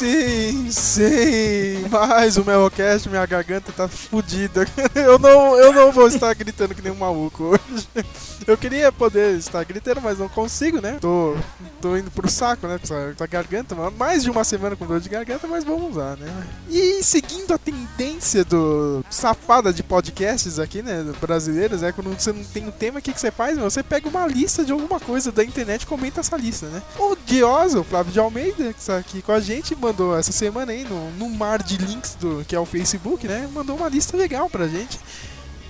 sim, sim. Mas o Melocast, minha garganta tá fodida. Eu não, eu não vou estar gritando que nem um maluco hoje. Eu queria poder estar gritando, mas não consigo, né? Tô, tô indo pro saco, né? Com a garganta. Mais de uma semana com dor de garganta, mas vamos lá, né? E seguindo a tendência do safada de podcasts aqui, né? Brasileiros, é quando você não tem um tema, o que, que você faz? Você pega uma lista de alguma coisa da internet e comenta essa lista, né? O Dioso, o Flávio de Almeida, que está aqui com a gente, mandou essa semana aí no, no mar de links do que é o Facebook, né? Mandou uma lista legal pra gente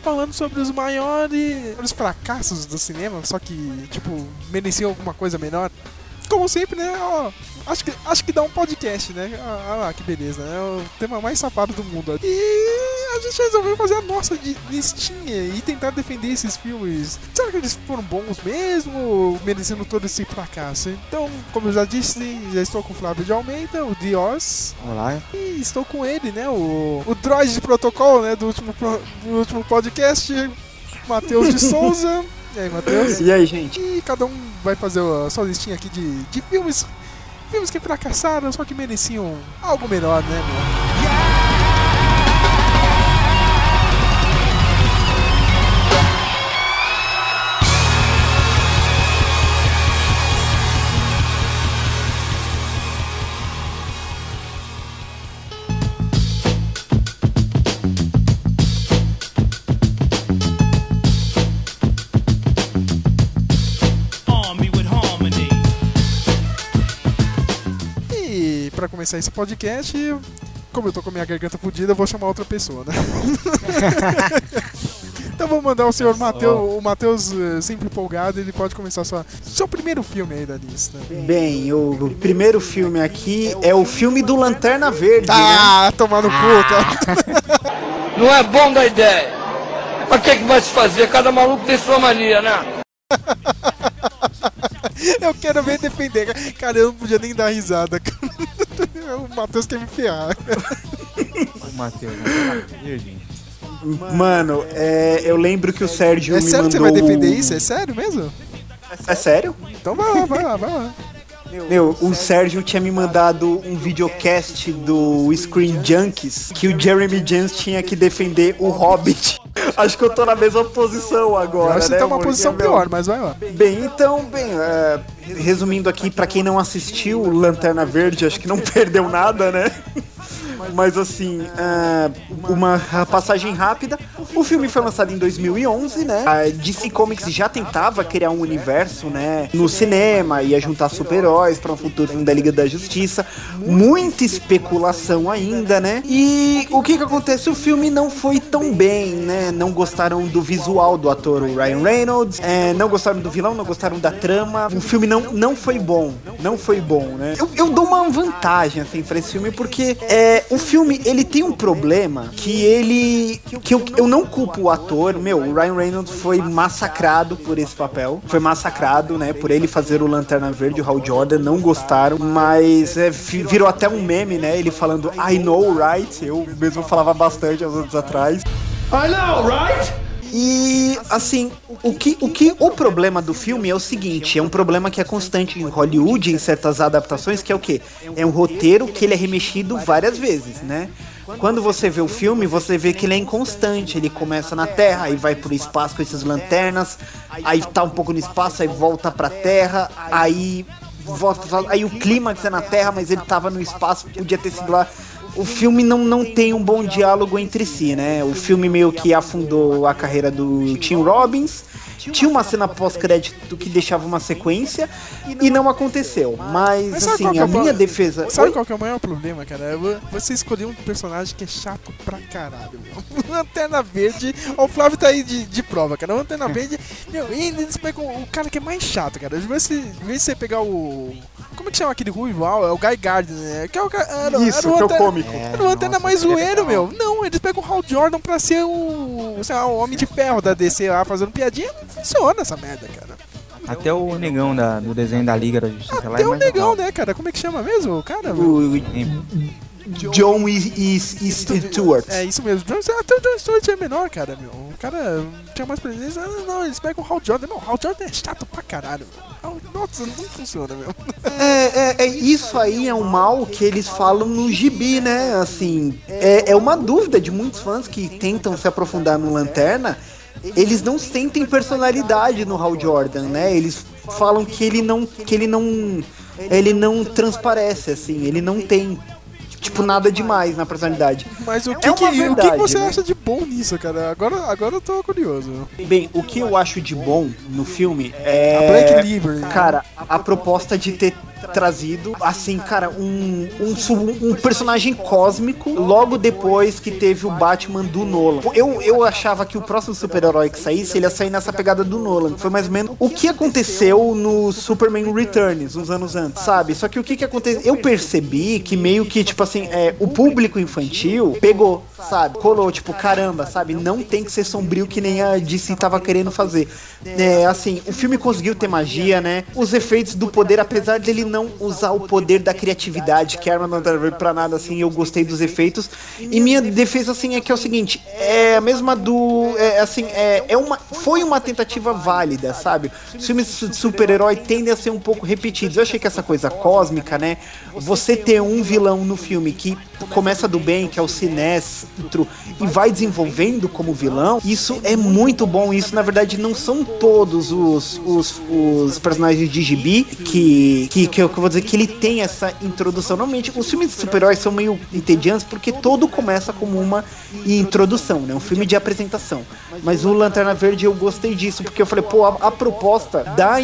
falando sobre os maiores os fracassos do cinema, só que, tipo, mereciam alguma coisa menor. Como sempre, né? Ó, acho, que, acho que dá um podcast, né? Ah, ah, que beleza, né? É o tema mais safado do mundo. E a gente resolveu fazer a nossa listinha e tentar defender esses filmes. Será que eles foram bons mesmo merecendo todo esse fracasso? Então, como eu já disse, já estou com o Flávio de Almeida, o Dios. Olá. E estou com ele, né? O, o droid de protocolo, né? Do último, pro- do último podcast, Matheus de Souza. E aí, Matheus? E aí, gente? E cada um vai fazer a sua listinha aqui de, de filmes. Filmes que fracassaram, só que mereciam algo melhor, né, meu? Começar esse podcast, como eu tô com a minha garganta fodida, eu vou chamar outra pessoa, né? então vou mandar o senhor Matheus, o Matheus eh, sempre empolgado, ele pode começar sua, seu primeiro filme aí da lista. Bem, o primeiro filme aqui é o filme do Lanterna Verde, né? Ah, tomar no cu, cara. Não é bom da ideia. Mas o que, que vai se fazer? Cada maluco tem sua mania, né? Eu quero ver defender. Cara, eu não podia nem dar risada. cara. O Matheus quer me enfiar. O Matheus, Lanterna Verde. Mano, é, eu lembro que o Sérgio É me sério que mandou... você vai defender isso? É sério mesmo? É sério? Então vai lá, vai lá, vai lá. Meu, o Sérgio tinha me mandado um videocast do Screen Junkies que o Jeremy Jans tinha que defender o Hobbit. Acho que eu tô na mesma posição Eu agora, acho que né? você tá uma porque, posição meu, pior, mas vai lá. Bem, então, bem, é, resumindo aqui, pra quem não assistiu Lanterna Verde, acho que não perdeu nada, né? Mas assim, é, uma passagem rápida. O filme foi lançado em 2011, né? A DC Comics já tentava criar um universo, né? No cinema, ia juntar super-heróis para um futuro filme da Liga da Justiça. Muita especulação ainda, né? E o que que acontece? O filme não foi tão bem, né? Não gostaram do visual do ator Ryan Reynolds, é, não gostaram do vilão, não gostaram da trama. O filme não, não foi bom, não foi bom, né? Eu, eu dou uma vantagem, assim, pra esse filme, porque é, o filme, ele tem um problema que ele... que eu, eu não culpo o ator, meu, o Ryan Reynolds foi massacrado por esse papel, foi massacrado, né, por ele fazer o Lanterna Verde, o Hal Jordan, não gostaram, mas é, virou até um meme, né, ele falando I know, right? Eu mesmo falava bastante há uns anos atrás. I know, right? E assim, o que, o que o problema do filme é o seguinte, é um problema que é constante em Hollywood em certas adaptações, que é o quê? É um roteiro que ele é remexido várias vezes, né? Quando você vê o filme, você vê que ele é inconstante. Ele começa na Terra, aí vai pro espaço com essas lanternas, aí tá um pouco no espaço, aí volta pra Terra, aí volta, aí o clímax é na Terra, mas ele tava no espaço, podia ter sido lá o filme não, não tem um bom diálogo entre si, né? O filme meio que afundou a carreira do Tim Robbins Tinha uma cena pós-crédito que deixava uma sequência e não aconteceu. Mas, Mas assim, é a o minha defesa. Sabe Oi? qual que é o maior problema, cara? Vo- Você escolher um personagem que é chato pra caralho, meu. Lanterna Verde. Ó, o Flávio tá aí de, de prova, cara. Lanterna Verde. Meu, e eles pegam o cara que é mais chato, cara. Em vez de, você pegar o. Como é que chama aquele ruivo? Ah, é o Guy Gardner, né? Que é o, ca- era, Isso, era que é o Lanterna- cômico. Era o Lanterna nossa, mais seria zoeiro, meu. Não, eles pegam o Hal Jordan pra ser o. Sei lá, o Homem de Ferro da DC lá fazendo piadinha. Não funciona essa merda, cara. Até o negão da- do desenho da Liga da Justiça lá é Até o mais negão, legal. né, cara? Como é que chama mesmo? O cara? O? John Stewart. É isso mesmo. John- até o John Stewart é menor, cara, meu. O cara tinha mais presença. Não, não, eles pegam o Hal Jordan. Não, o Hal Jordan é chato pra caralho. meu. Nossa, não funciona, meu. É, é, é isso aí é um mal que eles falam no gibi, né? Assim, é, é uma dúvida de muitos fãs que tentam se aprofundar no Lanterna. Eles não sentem personalidade no Hal Jordan, né? Eles falam que ele não, que ele não, ele não transparece, assim. Ele não tem tipo nada demais na personalidade. Mas o que, É que, uma o que verdade, você né? acha de bom nisso, cara? Agora, agora eu tô curioso. Bem, o que eu acho de bom no filme A é Black Liver. Cara, a proposta de ter trazido, assim, cara, um, um, um personagem cósmico logo depois que teve o Batman do Nolan. Eu, eu achava que o próximo super-herói que saísse, ele ia sair nessa pegada do Nolan. Foi mais ou menos o que aconteceu no Superman Returns, uns anos antes, sabe? Só que o que que aconteceu? Eu percebi que meio que, tipo assim, é, o público infantil pegou, sabe? Colou, tipo, caramba, sabe? Não tem que ser sombrio que nem a DC tava querendo fazer. É, assim, o filme conseguiu ter magia, né? Os efeitos do poder, apesar dele não usar o poder da criatividade, que a arma não serve pra nada, assim, eu gostei dos efeitos. E minha defesa, assim, é que é o seguinte, é a mesma do, é, assim, é, é uma, foi uma tentativa válida, sabe? Os filmes de super-herói tendem a ser um pouco repetidos. Eu achei que essa coisa cósmica, né? Você ter um vilão no filme que começa do bem, que é o Sinestro, e vai desenvolvendo como vilão, isso é muito bom. Isso, na verdade, não são todos os, os, os personagens de gibi que, que, que eu vou dizer que ele tem essa introdução. Normalmente, os filmes de super-heróis são meio entediantes porque todo começa como uma introdução, né? Um filme de apresentação. Mas o Lanterna Verde eu gostei disso, porque eu falei, pô, a, a proposta da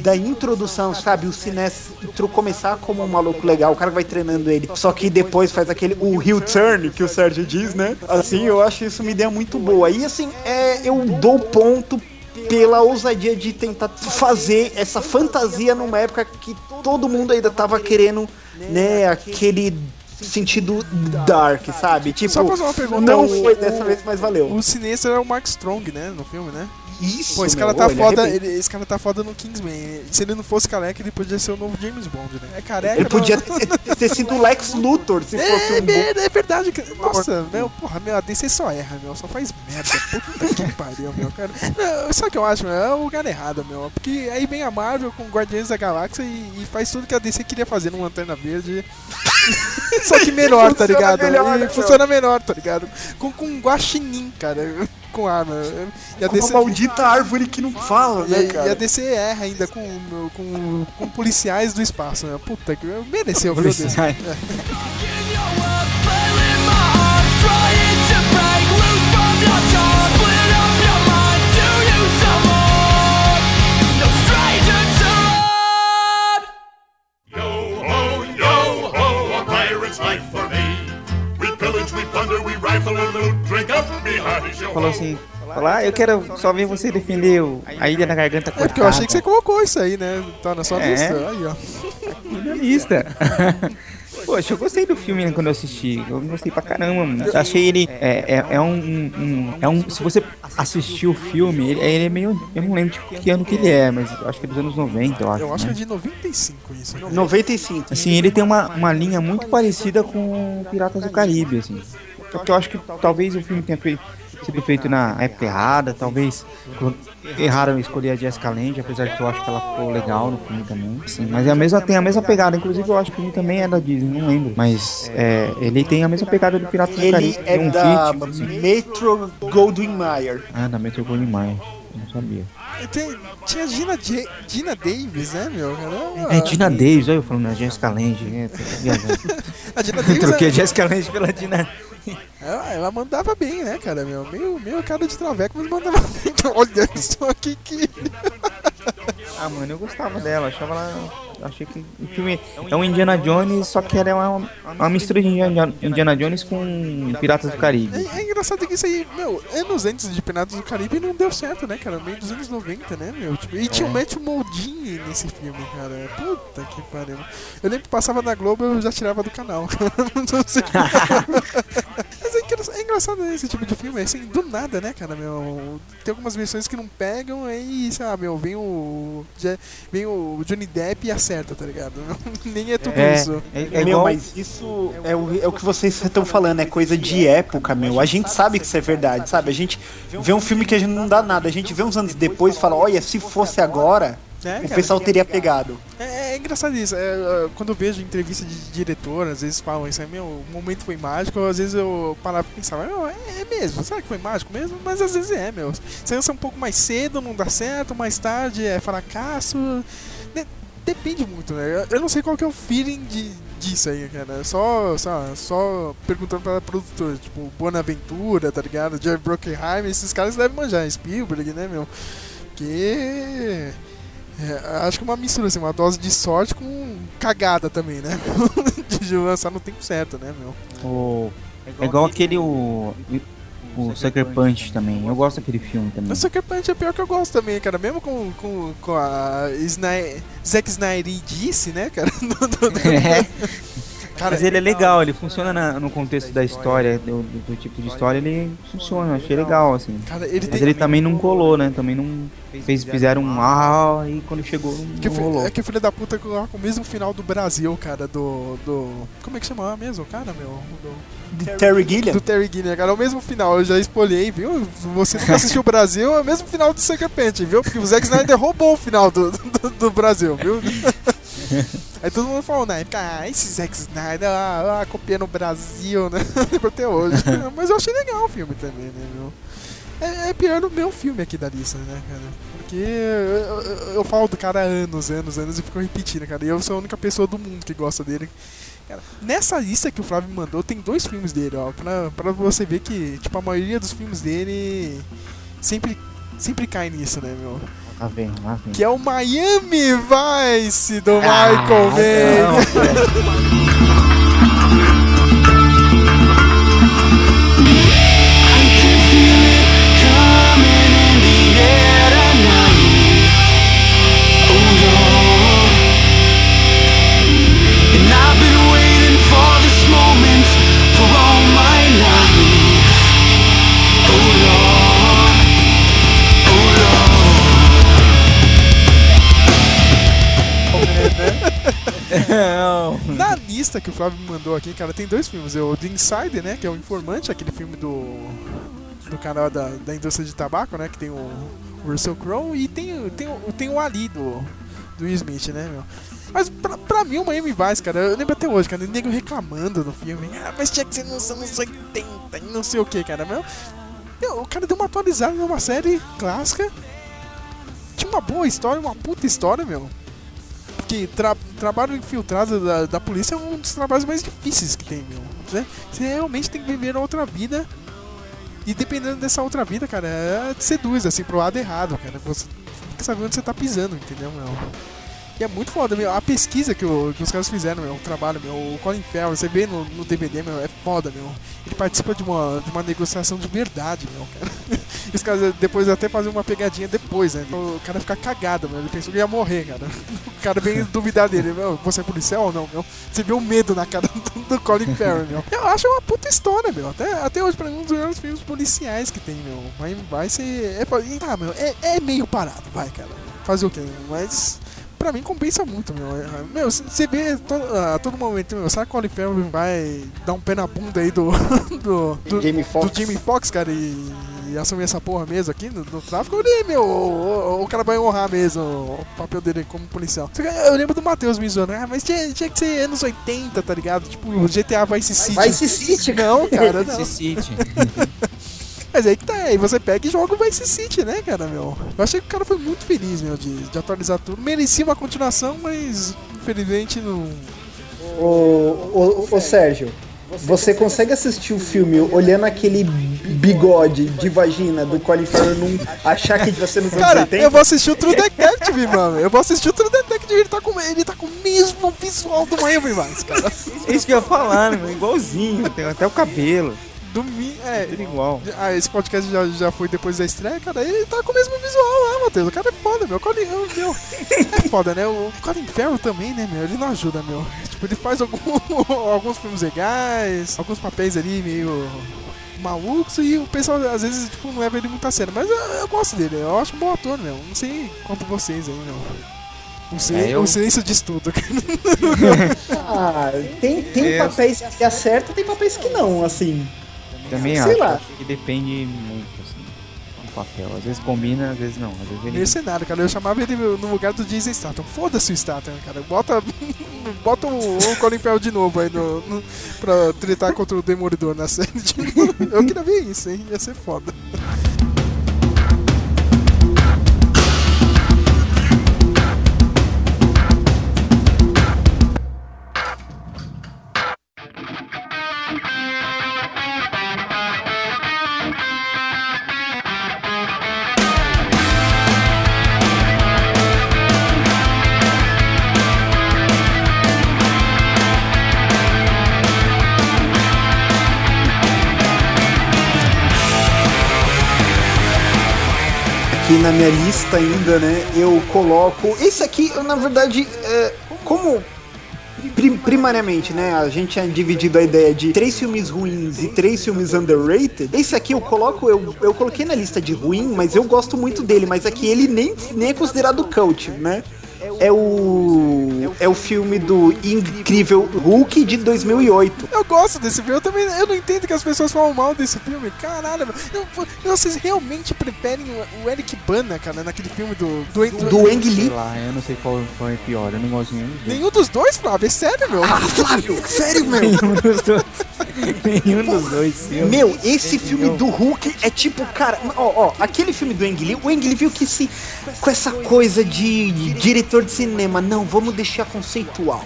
da introdução, sabe? O Sinestro começar como um maluco legal, o cara vai treinando ele, só que depois faz aquele o heel turn que o Sérgio diz, né? Assim, eu acho isso uma ideia muito boa. E assim, é, eu dou ponto pela ousadia de tentar fazer essa fantasia numa época que todo mundo ainda tava querendo, né, aquele sentido dark, sabe? Tipo, Só fazer uma pergunta, não foi dessa vez, mas valeu. O Sinestro é o Mark Strong, né? No filme, né? Isso, Pô, esse meu, cara tá ele foda. Ele, esse cara tá foda no Kingsman. Se ele não fosse careca, ele podia ser o novo James Bond, né? É careca. Ele podia não- ter, ter sido o Lex Luthor se fosse É, um bom. é, é verdade. cara. Nossa, meu, porra, meu, a DC só erra, meu. Só faz merda. Puta que pariu, meu, cara. Não, sabe o que eu acho, meu? É o lugar errado, meu. Porque aí vem a Marvel com Guardiões da Galáxia e, e faz tudo que a DC queria fazer numa Lanterna Verde. só que menor, tá Funciona ligado? melhor, e né, meu? funciona menor, tá ligado? Com, com um guaxinim, cara. Com arma. E a Com uma DC... maldita árvore que não fala, né, a- e a cara? DC erra ainda com, com, com policiais do espaço, né? Puta que mereceu, viu, DC? Policiais. Yo Falou assim, falar, ah, eu quero só ver você defender o- a ilha da garganta É cortada. porque eu achei que você colocou isso aí, né? Tá na sua É. lista. Aí, ó. Jornalista. Poxa, eu gostei do filme né, quando eu assisti. Eu gostei pra caramba, mano. Eu achei ele. É, é, é um, um- É um. Se você assistir o filme, ele, ele é meio. Eu não lembro de que ano que ele é, mas eu acho que é dos anos 90, eu acho. Eu acho que né? é de 95 isso. né? 95. Assim, ele tem uma, uma linha muito parecida com Piratas do Caribe, assim. Só que eu acho que talvez o filme tenha feito, sido feito na época errada, talvez erraram em escolher a Jessica Lange, apesar de que eu acho que ela ficou legal no filme também. Sim, mas é a mesma, tem a mesma pegada, inclusive eu acho que o filme também é da Disney, não lembro. Mas é, ele tem a mesma pegada do Piratas do Ele Caribe. é um da ritmo, assim. Metro Goldwyn Mayer. Ah, da Metro Goldwyn Mayer. Eu não sabia. Tem, tinha Gina, J- Gina Davis, né, meu? Caramba. É, Dina Davis, olha eu falando, a Jessica Lange. É. A Gina Davis, Troquei a Jessica Lange pela Dina. Ela, ela mandava bem, né, cara, meu? Meio, meio cara de traveco, mas mandava bem Olha só que que. Ah, mano, eu gostava dela, achava ela. Achei que o filme é um Indiana Jones, só que ela é uma, uma mistura de Indiana, Jones com Piratas do Caribe. É, é engraçado que isso aí, meu, anos antes de Piratas do Caribe não deu certo, né, cara? Meio dos anos 90, né, meu? Tipo, e tinha o Matthew Moldini nesse filme, cara. Puta que pariu. Eu lembro que passava na Globo eu já tirava do canal. Não sei. Mas é é engraçado esse tipo de filme, assim, do nada, né, cara, meu? Tem algumas versões que não pegam, aí, sei lá, meu, vem o. Vem o Johnny Depp e acerta, tá ligado? Nem é tudo É, isso. é, é meu, igual. mas isso é o, é o que vocês estão falando, é coisa de época, meu. A gente sabe que isso é verdade, sabe? A gente vê um filme que a gente não dá nada, a gente vê uns anos depois e fala, olha, se fosse agora, É, o cara. pessoal teria pegado. É, é engraçado isso. É, é, quando eu vejo entrevista de diretor, às vezes falam isso aí, meu, o momento foi mágico, às vezes eu parava e pensava, meu, é, é mesmo, será que foi mágico mesmo? Mas às vezes é, meu. Você lança um pouco mais cedo, não dá certo, mais tarde é fracasso. De- depende muito, né? Eu- não sei qual que é o feeling de, disso aí, cara. Só, só, só perguntando pra produtora, tipo, Bonaventura, tá ligado? Jerry Bruckheimer, esses caras devem manjar, Spielberg, né, meu? Que. É, acho que é uma mistura, assim, uma dose de sorte com cagada também, né? de lançar no tempo certo, né, meu? O, é igual aquele o, o Sucker Punch também. Eu gosto daquele filme também. Mas Sucker Punch é pior que eu gosto também, cara. Mesmo com, com, com a Sny Zack Snyder disse, né, cara? É, cara, mas ele é legal, ele funciona na- no contexto da história, do, do- do tipo de história, ele funciona, eu achei legal, assim. cara, ele Mas ele também não colou, né? Também não fez, fizeram um ah e quando chegou não, Que rolou. é que o filho da puta coloca o mesmo final do Brasil, cara, do. do como é que chama mesmo, o cara, meu? Do, De Terry Gilliam? do Terry Gilliam, cara. É o mesmo final, eu já espolhei, viu? Você nunca assistiu o Brasil, é o mesmo final do Sucker Punch, viu? Porque o Zack Snyder roubou o final do, do, do Brasil, viu? Aí todo mundo falou na época, ah, esse Zack Snyder, ah, ah, copiando o Brasil, né? Lembro até hoje. Mas eu achei legal o filme também, né, meu? É, é pior no meu filme aqui da lista, né, cara? Porque eu, eu- eu falo do cara há anos, anos, anos e fico repetindo, cara. E eu sou a única pessoa do mundo que gosta dele. Cara, nessa lista que o Flávio me mandou, tem dois filmes dele, ó. Pra, pra você ver que, tipo, a maioria dos filmes dele sempre, sempre cai nisso, né, meu? Lá vem, lá vem. Que é o Miami Vice do Ah, Michael Mann. Na lista que o Flávio me mandou aqui, cara, tem dois filmes. É O The Insider, né? Que é o Informante, aquele filme do. Do canal da, da indústria de tabaco, né? Que tem o, Russell Crowe. E tem, tem, tem o Ali do, do Will Smith, né, meu? Mas pra, pra mim o Miami Vice, cara, eu lembro até hoje, cara, o nego reclamando no filme. Ah, mas tinha que ser nos anos 80 e não sei o que, cara. Meu, meu, o cara deu uma atualizada numa série clássica. Tinha uma boa história, uma puta história, meu. Porque tra trabalho infiltrado da, da polícia é um dos trabalhos mais difíceis que tem, meu. Né? Você realmente tem que viver outra vida. E dependendo dessa outra vida, cara, é, te seduz, assim, pro lado errado, cara. Você fica sabendo onde você tá pisando, entendeu, meu? E é muito foda, meu. A pesquisa que, o- que os caras fizeram, meu, o trabalho, meu, o Colin Farrell, você vê no, no DVD, meu, é foda, meu. Ele participa de uma, de uma negociação de verdade, meu, os caras depois até fazem uma pegadinha depois, né? O cara fica cagado, meu. Ele pensou que ia morrer, cara. O cara vem duvidar dele, meu, você é policial ou não, meu? Você vê o medo na cara do, do Colin Farrell, meu. Eu acho uma puta história, meu. Até, até hoje, pra mim, um dos melhores filmes policiais que tem, meu. Vai, vai ser. É, tá, meu, é, é meio parado, vai, cara. Fazer o quê? Mas. Pra mim compensa muito, meu. Meu, você vê to- a todo momento, meu, será que o Colin Farrell vai dar um pé na bunda aí do. do, do, Jamie Foxx. do Jamie Foxx, cara, e, e assumir essa porra mesmo aqui no, no tráfico? Ou, meu, o, o- o cara vai honrar mesmo o papel dele como policial. Eu lembro do Matheus me zoando, ah, mas tinha, tinha que ser anos 80, tá ligado? Tipo, GTA Vice City. Vice City, Não, cara, não. City. Mas aí que tá, aí você pega e joga o Vice City, né, cara, meu? Eu achei que o cara foi muito feliz, meu, de, de atualizar tudo. Merecia uma continuação, mas infelizmente não. Ô, ô, ô, Sérgio, você consegue assistir o filme olhando aquele bigode de vagina do Colin Farrell não achar que nos anos Cara, 80? eu vou assistir o True Detective, mano. Eu vou assistir o True Detective. Ele tá com, ele tá com o mesmo visual do Miami Vice, cara. É isso que eu ia falar, meu? Igualzinho, tem até o cabelo. Do mi... É, Tudo igual. Ah, esse podcast já, já foi depois da estreia, cara. Ele tá com o mesmo visual lá, Matheus. O cara é foda, meu. O Colin, meu, meu, é foda, né? O Colin Farrell também, né, meu? Ele não ajuda, meu. Tipo, ele faz algum, alguns filmes legais, alguns papéis ali meio malucos e o pessoal às vezes tipo, não leva ele muito a sério. Mas eu, eu gosto dele, eu acho um bom ator, meu. Não sei quanto vocês aí, meu. O, sil- É, eu- o silêncio diz tudo. Ah, tem, tem É. papéis que acertam, tem papéis que não, assim. Também Sei acho lá. que depende muito, assim, do papel. Às vezes combina, às vezes não. Às vezes ele... Mercenário, cara. Eu chamava ele no lugar do Jason Statham. Foda-se o Statham, cara. Bota, bota o, o Colin Farrell de novo aí no, no, pra tretar contra o Demolidor na série. de novo. Eu queria ver isso, hein? Ia ser foda. Na minha lista ainda, né, eu coloco. Esse aqui, eu, na verdade, é, como prim- primariamente, né, a gente tinha dividido a ideia de três filmes ruins e três filmes underrated. Esse aqui eu coloco, eu, eu coloquei na lista de ruim, mas eu gosto muito dele, mas aqui ele nem, nem é considerado cult, né? É o é o filme do incrível Hulk de 2008. Eu gosto desse filme. Eu também eu não entendo que as pessoas falam mal desse filme. Caralho. Eu- vocês realmente preferem o, Eric Bana, cara, naquele filme do. Do, do- Do Ang Sei Lee. lá, eu não sei qual, qual é pior. Eu não gosto de nenhum dos dois. Nenhum dos dois, Flávio? É sério, meu? Ah, Flávio, sério, meu? Nenhum dos dois. Nenhum dos dois filmes. Meu, esse filme do Hulk é tipo, cara, ó, ó, aquele filme do Ang Lee, o Ang Lee viu que se com essa coisa de, de diretor de cinema, não, vamos deixar conceitual.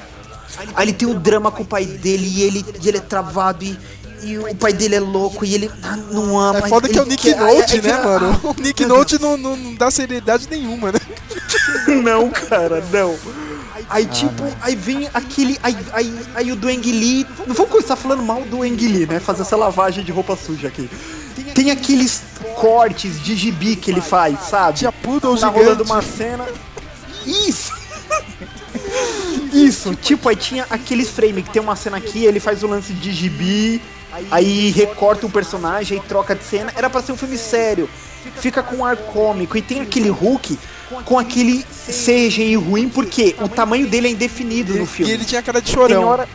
Aí ele tem o drama com o pai dele e ele, e ele é travado e, e o pai dele é louco e ele ah, não ama. É foda que é o Nick quer- Note, aí né, vira- mano? ah, O Nick Note não, não, não dá seriedade nenhuma, né? Não, cara, não. Aí, tipo, aí vem aquele. Aí, aí, aí o do Lee. Não vamos começar falando mal do Ang Lee, né? Fazer essa lavagem de roupa suja aqui. Tem aqueles cortes de gibi que ele faz, sabe? Tia Poodle tá gigante. rolando uma cena. Isso! Isso, tipo, aí tinha aqueles frame que tem uma cena aqui, ele faz o lance de gibi, aí recorta o personagem, aí troca de cena. Era pra ser um filme sério. Fica com um ar cômico. E tem aquele Hulk com aquele CGI ruim, porque o tamanho dele é indefinido no E filme. ele tinha cara de chorão. hora.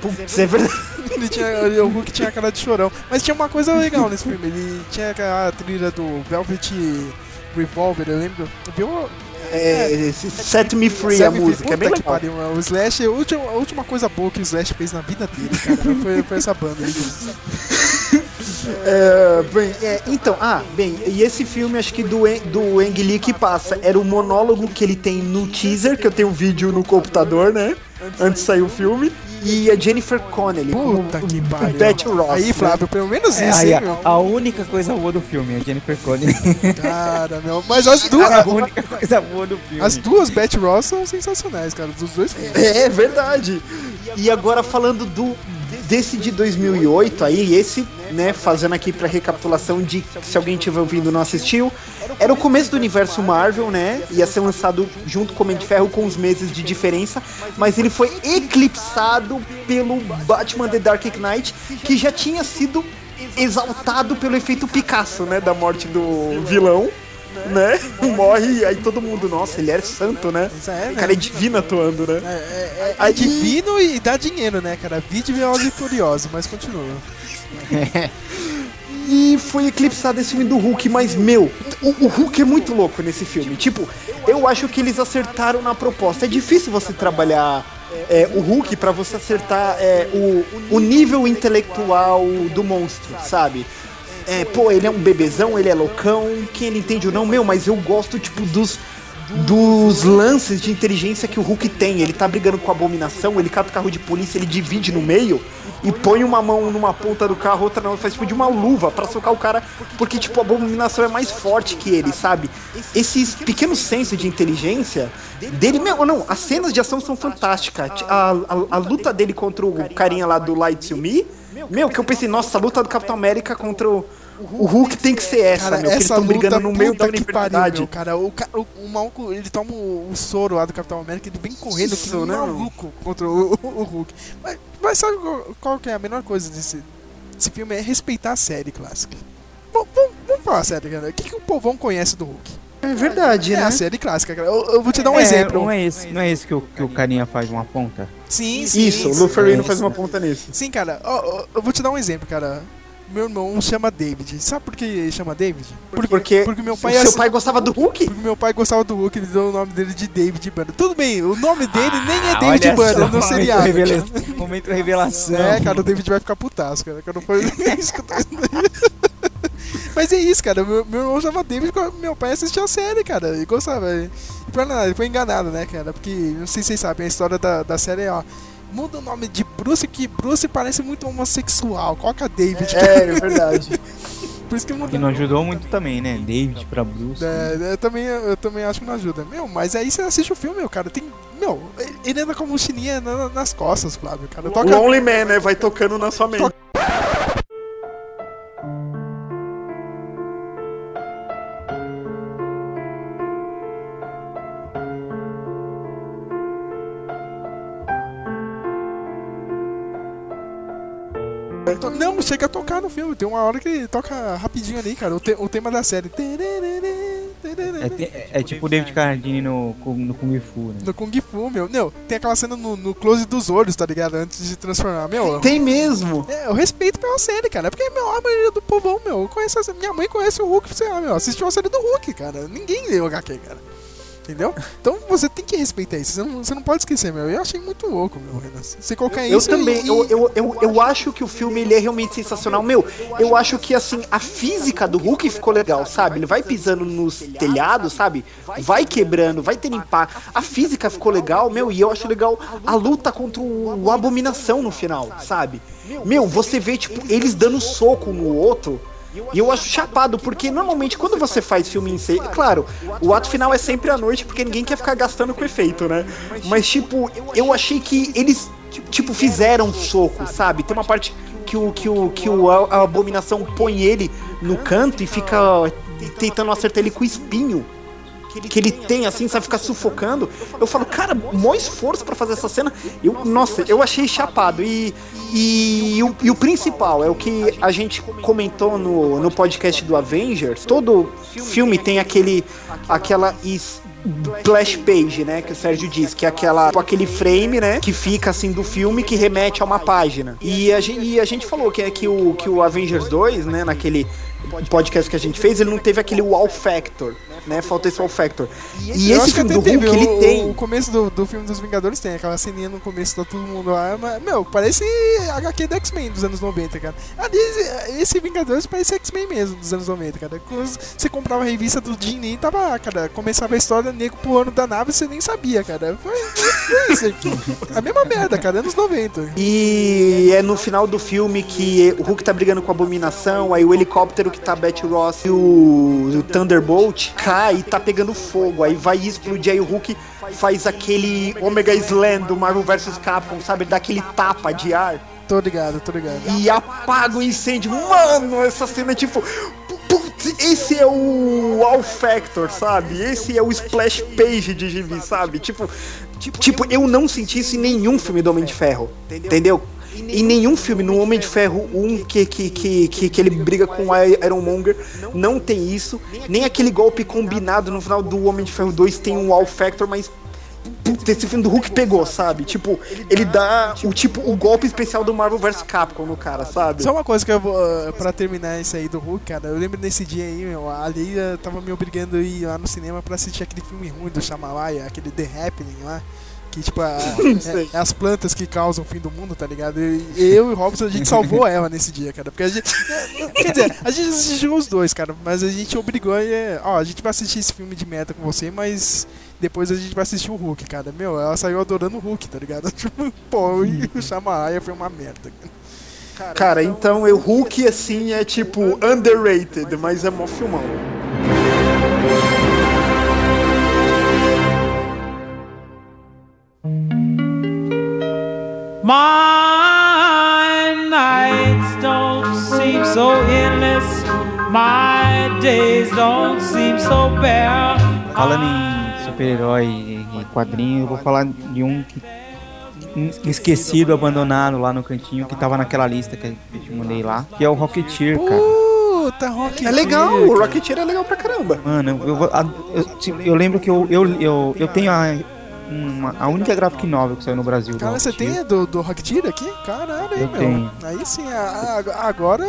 Putz, é verdade. Ele tinha, o Hulk tinha cara de chorão. Mas tinha uma coisa legal nesse filme. Ele tinha a trilha do Velvet Revolver, eu lembro. Viu? É, esse Set Me Free Set a Me música, é bem legal. pariu. O Slash, a última, a última coisa boa que o Slash fez na vida dele, cara, foi, foi essa banda aí. É, bem, é, então, ah, bem, e esse filme acho que do, do Ang Lee que passa era o monólogo que ele tem no teaser, que eu tenho um vídeo no computador, né? Antes de sair o filme. E a Jennifer Connelly. Puta como que pariu. Beth Ross. Aí, né? Flávio, pelo menos É, isso, aí, hein, a, meu? a única coisa boa do filme é a Jennifer Connelly. Cara, meu. Mas as duas, a única coisa boa do filme. as duas Beth Ross são sensacionais, cara, dos dois filmes. É, verdade. E agora falando do desse de 2008 aí, esse, né, fazendo aqui pra recapitulação de se alguém estiver ouvindo e não assistiu, era o começo do universo Marvel, né? Ia ser lançado junto com o Homem de Ferro com uns meses de diferença, mas ele foi eclipsado pelo Batman The Dark Knight, que já tinha sido exaltado pelo efeito Picasso, né, da morte do vilão. Né? Morre, aí todo mundo, nossa, ele era santo, né? É, O né? cara é divino atuando, né? É, é, é Aí- divino e dá dinheiro, né, cara? Vide Velozes e Furiosos, mas continua. E foi eclipsado esse filme do Hulk, mas, meu, o, o Hulk é muito louco nesse filme. Tipo, eu acho que eles acertaram na proposta. É difícil você trabalhar é, o Hulk pra você acertar é, o, o nível intelectual do monstro, sabe? É, pô, ele é um bebezão, ele é loucão, quem ele entende ou não, meu, mas eu gosto, tipo, dos, dos lances de inteligência que o Hulk tem. Ele tá brigando com a abominação, ele cata o carro de polícia, ele divide no meio e põe uma mão numa ponta do carro, outra na outra, faz tipo de uma luva pra socar o cara, porque tipo a abominação é mais forte que ele, sabe? Esses pequenos sensos de inteligência dele, meu, não, as cenas de ação são fantásticas. A, a, a luta dele contra o carinha lá do Light to Me, meu, que eu pensei, nossa, a luta do Capitão América contra o o Hulk tem que ser essa, Cara, meu, que eles essa estão luta brigando no meio da puta que pariu, universidade. cara. O, o, o maluco, ele toma o, o soro lá do Capitão América, ele vem correndo que Isso, um né, maluco contra o, o- o Hulk. Mas, mas sabe qual, qual que é a melhor coisa desse, desse filme? É respeitar a série clássica. Vamos, vamos, vamos falar sério, cara. O que, que o povão conhece do Hulk? É verdade, É né? a série clássica, cara. Eu, eu vou te dar um É, exemplo. Não é esse, não é esse que, o, que o carinha faz uma ponta? Sim, sim. Isso, o sim. Lu Ferrino é faz uma ponta nisso. Sim, cara. Ó, eu vou te dar um exemplo, cara. Meu irmão chama David. Sabe por que ele chama David? Porque, porque meu o pai seu pai gostava do Hulk? Porque meu pai gostava do Hulk, ele deu o nome dele de David Banner. Tudo bem, o nome dele nem é Ah, David Banner momento seriado. revela-. Momento revelação. É, cara, o David vai ficar putaço, cara. Que eu não foi escutar isso daí. Mas é isso, cara. Meu, meu irmão chama David quando meu pai assistia a série, cara. E gostava. E pra nada, ele foi enganado, né, cara? Porque, não sei se vocês sabem, a história da, da série é, ó. Muda o nome de Bruce, que Bruce parece muito homossexual. Coloca David. É, é verdade. Por isso que não Que não ajudou muito também, né? David pra Bruce. É, eu, também, eu também acho que não ajuda. Meu, mas aí você assiste o filme, meu, cara. Tem. Meu, ele anda com a mochilinha na- nas costas, Flávio, cara. Toca. Lonely Man, né? Vai tocando na sua mente. Não, chega a tocar no filme. Tem uma hora que toca rapidinho ali, cara. O, te- o tema da série. É, te- é tipo o David Carradine no, no Kung Fu, né? No Kung Fu, meu. Meu, tem aquela cena no, no close dos olhos, tá ligado? Antes de transformar. Meu, Tem mesmo. É, eu respeito pela série, cara. Porque, meu, a maioria do povão, meu, conhece a... Minha mãe conhece o Hulk, sei lá, meu, assistiu a série do Hulk, cara. Ninguém leu HQ, cara. Entendeu? Então você tem que respeitar isso. Você não, você não pode esquecer, meu. Eu achei muito louco, meu, Renan. Você colocar Eu isso. também, e- eu, eu, eu, eu acho que o filme ele é realmente sensacional. Meu, eu acho que assim, a física do Hulk ficou legal, sabe? Ele vai pisando nos telhados, sabe? Vai quebrando, vai ter impacto. A física ficou legal, meu, e eu acho legal a luta contra o, o Abominação no final, sabe? Meu, você vê, tipo, eles dando soco um no outro. E eu acho chapado, porque normalmente quando você faz filme em série, claro, o ato final é sempre à noite, porque ninguém quer ficar gastando com efeito, né? Mas, tipo, eu achei que eles, tipo, fizeram soco, sabe? Tem uma parte que o, que o, que o, a, a abominação põe ele no canto e fica tentando acertar ele com o espinho que ele tem, assim, sabe, ficar sufocando. Eu falo, cara, maior esforço pra fazer essa cena. Eu, nossa, eu achei chapado. E, e, o, e o principal é o que a gente comentou no, no podcast do Avengers. Todo filme tem aquele, aquela is- splash page, né, que o Sérgio diz, que é aquela, aquele frame, né, que fica assim do filme que remete a uma página. E a gente, e a gente falou que é que o, que o Avengers 2, né, naquele podcast que a gente fez, ele não teve aquele wow factor, né? Faltou esse wow factor. E esse filme do Hulk, ele o, tem. O começo do, do filme dos Vingadores tem aquela ceninha no começo, todo mundo lá. Mas, meu, parece HQ do X-Men dos anos 90, cara. Ali, esse, Vingadores parece X-Men mesmo dos anos 90, cara. Quando você comprava a revista do Jim Lee, tava lá, cara. Começava a história, nego pulando da nave, você nem sabia, cara. Foi, foi isso. A mesma merda, cara, anos 90. E é no final do filme que o Hulk tá brigando com a abominação, aí o helicóptero que tá Betty Ross e o, o Thunderbolt cai e tá pegando fogo, aí vai explodir, aí o Hulk faz aquele Omega Slam do Marvel vs Capcom, sabe? Dá aquele tapa de ar Tô ligado, tô ligado. e apaga o incêndio. Mano, essa cena é tipo. Putz, esse é o Wow Factor, sabe? Esse é o splash page de gibi, sabe? Tipo, tipo, eu não senti isso em nenhum filme do Homem de Ferro, entendeu? Em nenhum filme, no Homem de Ferro 1 que, que, que, que, que ele briga com o Ironmonger, não tem isso. Nem aquele golpe combinado no final do Homem de Ferro 2 tem um Wow Factor, mas Puta, esse filme do Hulk pegou, sabe? Tipo, ele dá o tipo o golpe especial do Marvel vs Capcom no cara, sabe? Só uma coisa que eu vou. uh, Pra terminar isso aí do Hulk, cara, eu lembro nesse dia aí, meu, a Leia tava me obrigando a ir lá no cinema pra assistir aquele filme ruim do Shyamalan, aquele The Happening lá. Que, tipo, a- é, é as plantas que causam o fim do mundo, tá ligado? E eu e o Robson, a gente salvou ela nesse dia, cara. Porque a gente. Quer dizer, a gente assistiu os dois, cara. Mas a gente obrigou a. é, Ó, a gente vai assistir esse filme de meta com você, mas. Depois a gente vai assistir o Hulk, cara. Meu, ela saiu adorando o Hulk, tá ligado? Tipo, pô, e o Shamaya foi uma merda. cara. Cara, então eu Hulk assim é tipo underrated, mas é mó filmão. My nights don't seem so endless. My days don't seem so bare. Falando em super-herói e quadrinho, eu vou falar de um que esquecido, abandonado lá no cantinho, que tava naquela lista que eu te mandei lá, que é o Rocketeer, cara. Puta, Rock É legal, o Rocketeer é legal pra caramba. Mano, eu, eu, tipo, eu lembro que eu, eu, eu, eu tenho a, uma- a única graphic novel que saiu no Brasil. do Cara, você tem do, do Rocketeer aqui? Caralho, hein, Eu meu. tenho. Aí sim, a- a- agora.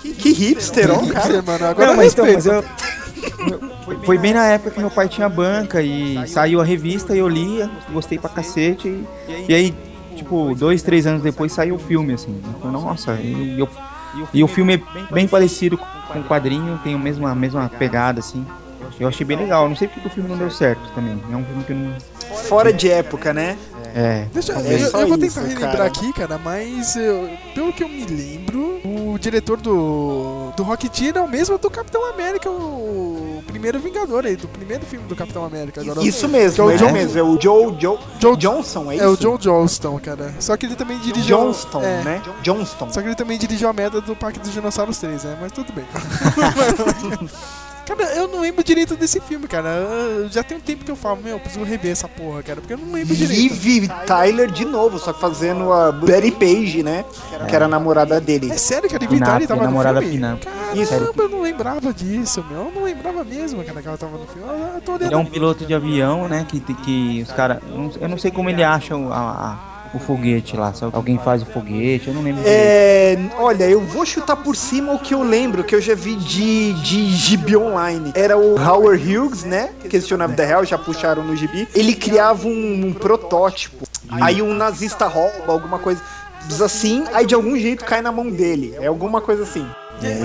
Que, que hipster, ó, cara. mano, agora Não, mas, então, respeito. mas eu, foi, foi bem na época que meu pai tinha banca e saiu a revista e eu lia, gostei pra cacete. E, e aí, tipo, dois, três anos depois saiu o filme, assim. Falei, nossa, e, eu- e o filme é bem parecido com o quadrinho, tem a mesma, a mesma pegada, assim. Eu achei bem legal. Não sei porque o filme não deu certo também. É um filme que não. Fora de época, né? É. Deixa, É eu, só eu vou isso, tentar relembrar cara. aqui, cara, mas eu- pelo que eu me lembro, o diretor do, do Rocketeer é o mesmo do Capitão América, o primeiro Vingador aí, do primeiro filme do Capitão América. Agora, Isso que é mesmo, o John- mesmo. É o Joe, Joe, Joe- Johnson, é isso? É o John Johnston, cara. Só que ele também dirigiu. Johnston, é, né? Johnston. Só que ele também dirigiu a merda do Parque dos Dinossauros 3, né? Mas tudo bem. cara, eu não lembro direito desse filme, cara. Eu- Já tem um tempo que eu falo, meu, eu preciso rever essa porra, cara, porque eu não lembro direito. Liv Tyler de novo, só que fazendo a Betty Page, né? Que era a namorada dele. É sério que a Liv Pinap, Tyler tava no namorada filme? Pinap. Isso. Caramba, eu não lembrava disso, meu. Eu não lembrava mesmo, cara, que ela tava no filme. Eu, eu tô olhando Ele é um piloto de avião, né? Que, que os caras. Eu não sei como ele acha a- a- o foguete lá. Se alguém faz o foguete, eu não lembro. direito. É, olha, eu vou chutar por cima o que eu lembro, que eu já vi de, de gibi online. Era o Howard Hughes, né? Que esse na vida real, já puxaram no gibi. Ele criava um, um protótipo. Aí um nazista rouba, alguma coisa assim, aí de algum jeito cai na mão dele. É alguma coisa assim.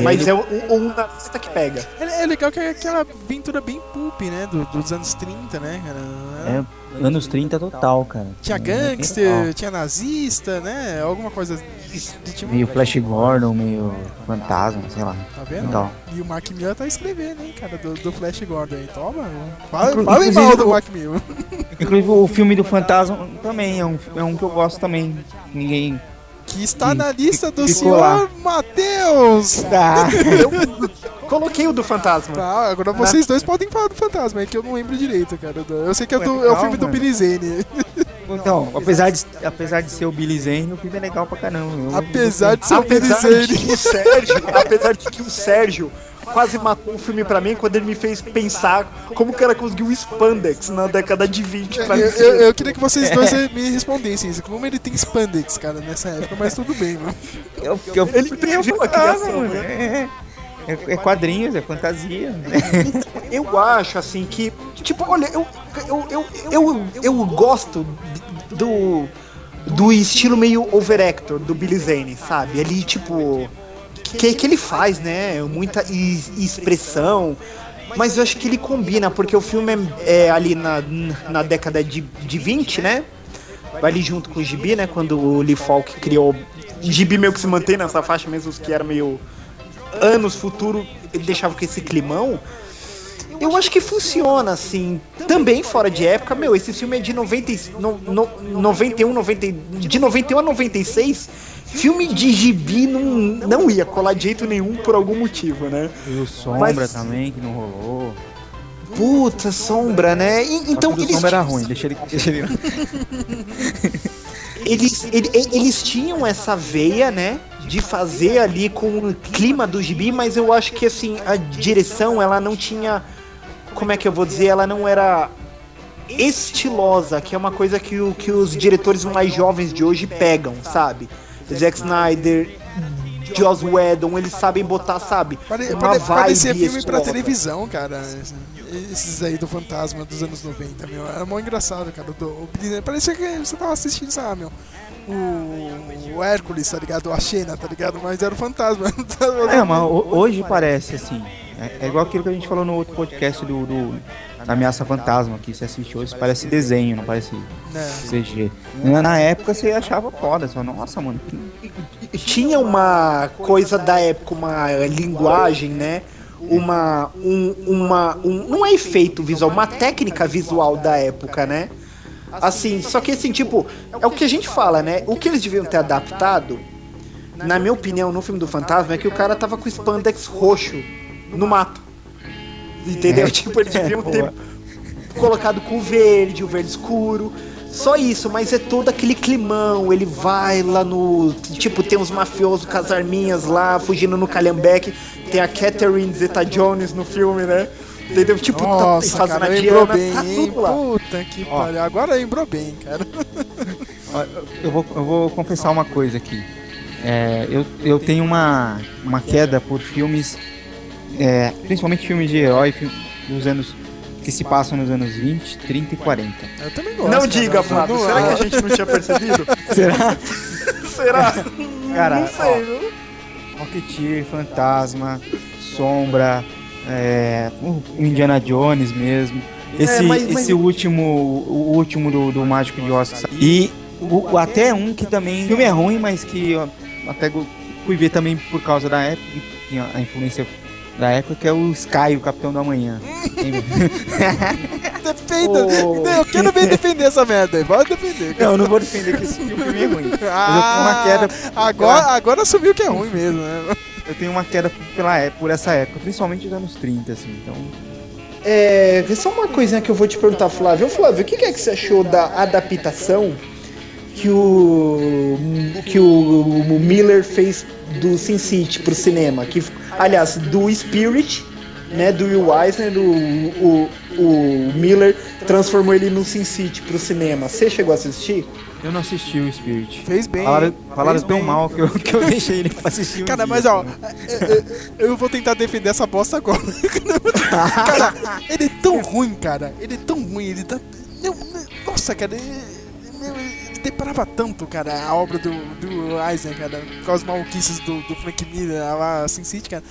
Mas é o, o, o nazista que pega. É, é legal que é aquela aventura bem pulp, né? do- dos anos 30, né, cara? É, anos 30 total, cara. Tinha gangster, tinha nazista, né? Alguma coisa de tipo. Meio Flash Gordon, meio fantasma, sei lá. Tá vendo? Então. E o Mark Miller tá escrevendo, hein, cara, do, do Flash Gordon aí. Toma, fala, fala mal do Mark Miller. Inclusive o filme do Fantasma também é um, é um que eu gosto também. Ninguém. Que está na lista do senhor. Matheus. Tá. Eu coloquei o do fantasma. Tá, agora vocês dois podem falar do fantasma, é que eu não lembro direito, cara. Eu sei que é, do, é o filme do. Billy Zane. Então, apesar de, apesar de ser o Billy Zane, o filme é legal pra caramba. Eu- Apesar de ser o Billy Apesar de Zane. que o Sérgio, apesar de que o Sérgio quase matou o filme pra mim quando ele me fez pensar como o cara conseguiu spandex na década de 20 pra Eu, mim. eu- eu queria que vocês dois me respondessem isso. Como ele tem spandex, cara, nessa época, mas tudo bem, mano. Eu, eu, Ele previu a criação, mano. É, é, é quadrinhos, é fantasia. Eu acho assim que, tipo, olha, eu eu, eu, eu, eu gosto do do estilo meio overactor do Billy Zane, sabe? Ele tipo que que ele faz, né? Muita is- expressão. Mas eu acho que ele combina, porque o filme é, é ali na, na década de, de 20, né? Vai ali junto com o Gibi, né? Quando o Lee Falk criou. Gibi meio que se mantém nessa faixa, mesmo os que era meio anos futuro, ele deixava com esse climão. Eu acho que funciona, assim. Também fora de época, meu, esse filme é de 90, e- no, no, 91, 90, de 91 a 96. Filme de gibi não, não ia colar de jeito nenhum por algum motivo, né? E o Sombra Mas- também, que não rolou. Puta, sombra, né? E- Então, então o eles, Sombra era ruim, deixa ele. Deixa ele... eles, ele- eles tinham essa veia, né? De fazer ali com o clima do gibi, mas eu acho que assim, a direção ela não tinha. Como é que eu vou dizer? Ela não era estilosa, que é uma coisa que, o, que os diretores mais jovens de hoje pegam, sabe? Zack Snyder Joss Whedon, eles sabem botar, sabe? Pare, uma pare, parecia filme pra televisão, cara. Esses aí do Fantasma dos anos 90, meu. Era mó engraçado, cara. Do, o- parecia que você tava assistindo, sabe, meu? O, o Hércules, tá ligado? A Xena, tá ligado? Mas era o Fantasma. É, mas ho- hoje parece assim. É, é igual aquilo que a gente falou no outro podcast do, do Ameaça Fantasma, que você assiste hoje, parece desenho, não parece. CG. Na, época você achava foda, você falava, nossa, mano, que tinha uma coisa da época, uma linguagem, né? Uma, um, uma, um, não é efeito visual, uma técnica visual da época, né? Assim, só que assim, tipo, é o que a gente fala, né? O que eles deviam ter adaptado, na minha opinião, no filme do Fantasma, é que o cara tava com spandex roxo no mato. Entendeu? É. Tipo, eles deviam ter Boa. colocado com o verde, o verde escuro. Só isso, mas é todo aquele climão. Ele vai lá no. Tipo, tem uns mafiosos com as arminhas lá, fugindo no Calhambeque. Tem a Catherine Zeta Jones no filme, né? Entendeu? Tipo, Nossa, tá fazendo cara, a lembrou Diana, bem, tá hein? tudo lá. Puta que pariu. Agora lembrou bem, cara. Eu vou, eu vou confessar uma coisa aqui. É, eu, eu tenho uma, uma queda por filmes, é, principalmente filmes de herói dos anos que se passam nos anos 20, 30 e 40. Eu também gosto. Não cara. diga, Flávio. Será que a gente não tinha percebido? Será? Será? Cara, não sei, viu? Rocketeer, Fantasma, Sombra, é, Indiana Jones mesmo. Esse, mas- mas- esse último, o último do, do Mágico de Oz. saiu. E o, até um que também, o filme é ruim, mas que eu até fui ver também por causa da época, a influência da época, que é o Sky, o Capitão da Manhã. Defenda. Ô. Eu quero ver defender essa merda aí. Pode defender. cara. Não, eu não vou defender que esse filme é ruim. Mas eu uma Ah, queda. agora, agora assumiu que é ruim mesmo, né? Eu tenho uma queda pela, é- por essa época, principalmente dos anos 30, assim. Então, É, só uma coisinha que eu vou te perguntar, Flávio. Ô, Flávio, o que que é que você achou da adaptação que o que o, o Miller fez do Sin City pro cinema? Que, aliás, do Spirit, né, do Will Eisner, o, o, o Miller transformou ele no Sin City pro cinema. Você chegou a assistir? eu não assisti o Spirit. Fez bem. Falaram, falaram Fez tão bem. mal que eu, que eu deixei ele pra assistir um Cara, dia, mas ó, eu, eu vou tentar defender essa bosta agora. cara, ele é tão ruim, cara. Ele é tão ruim, ele tá. nossa, cara, ele, meu, ele deparava tanto, cara, a obra do, do Eisner, cara, com as maluquices do, do Frank Miller lá, Sin City, cara.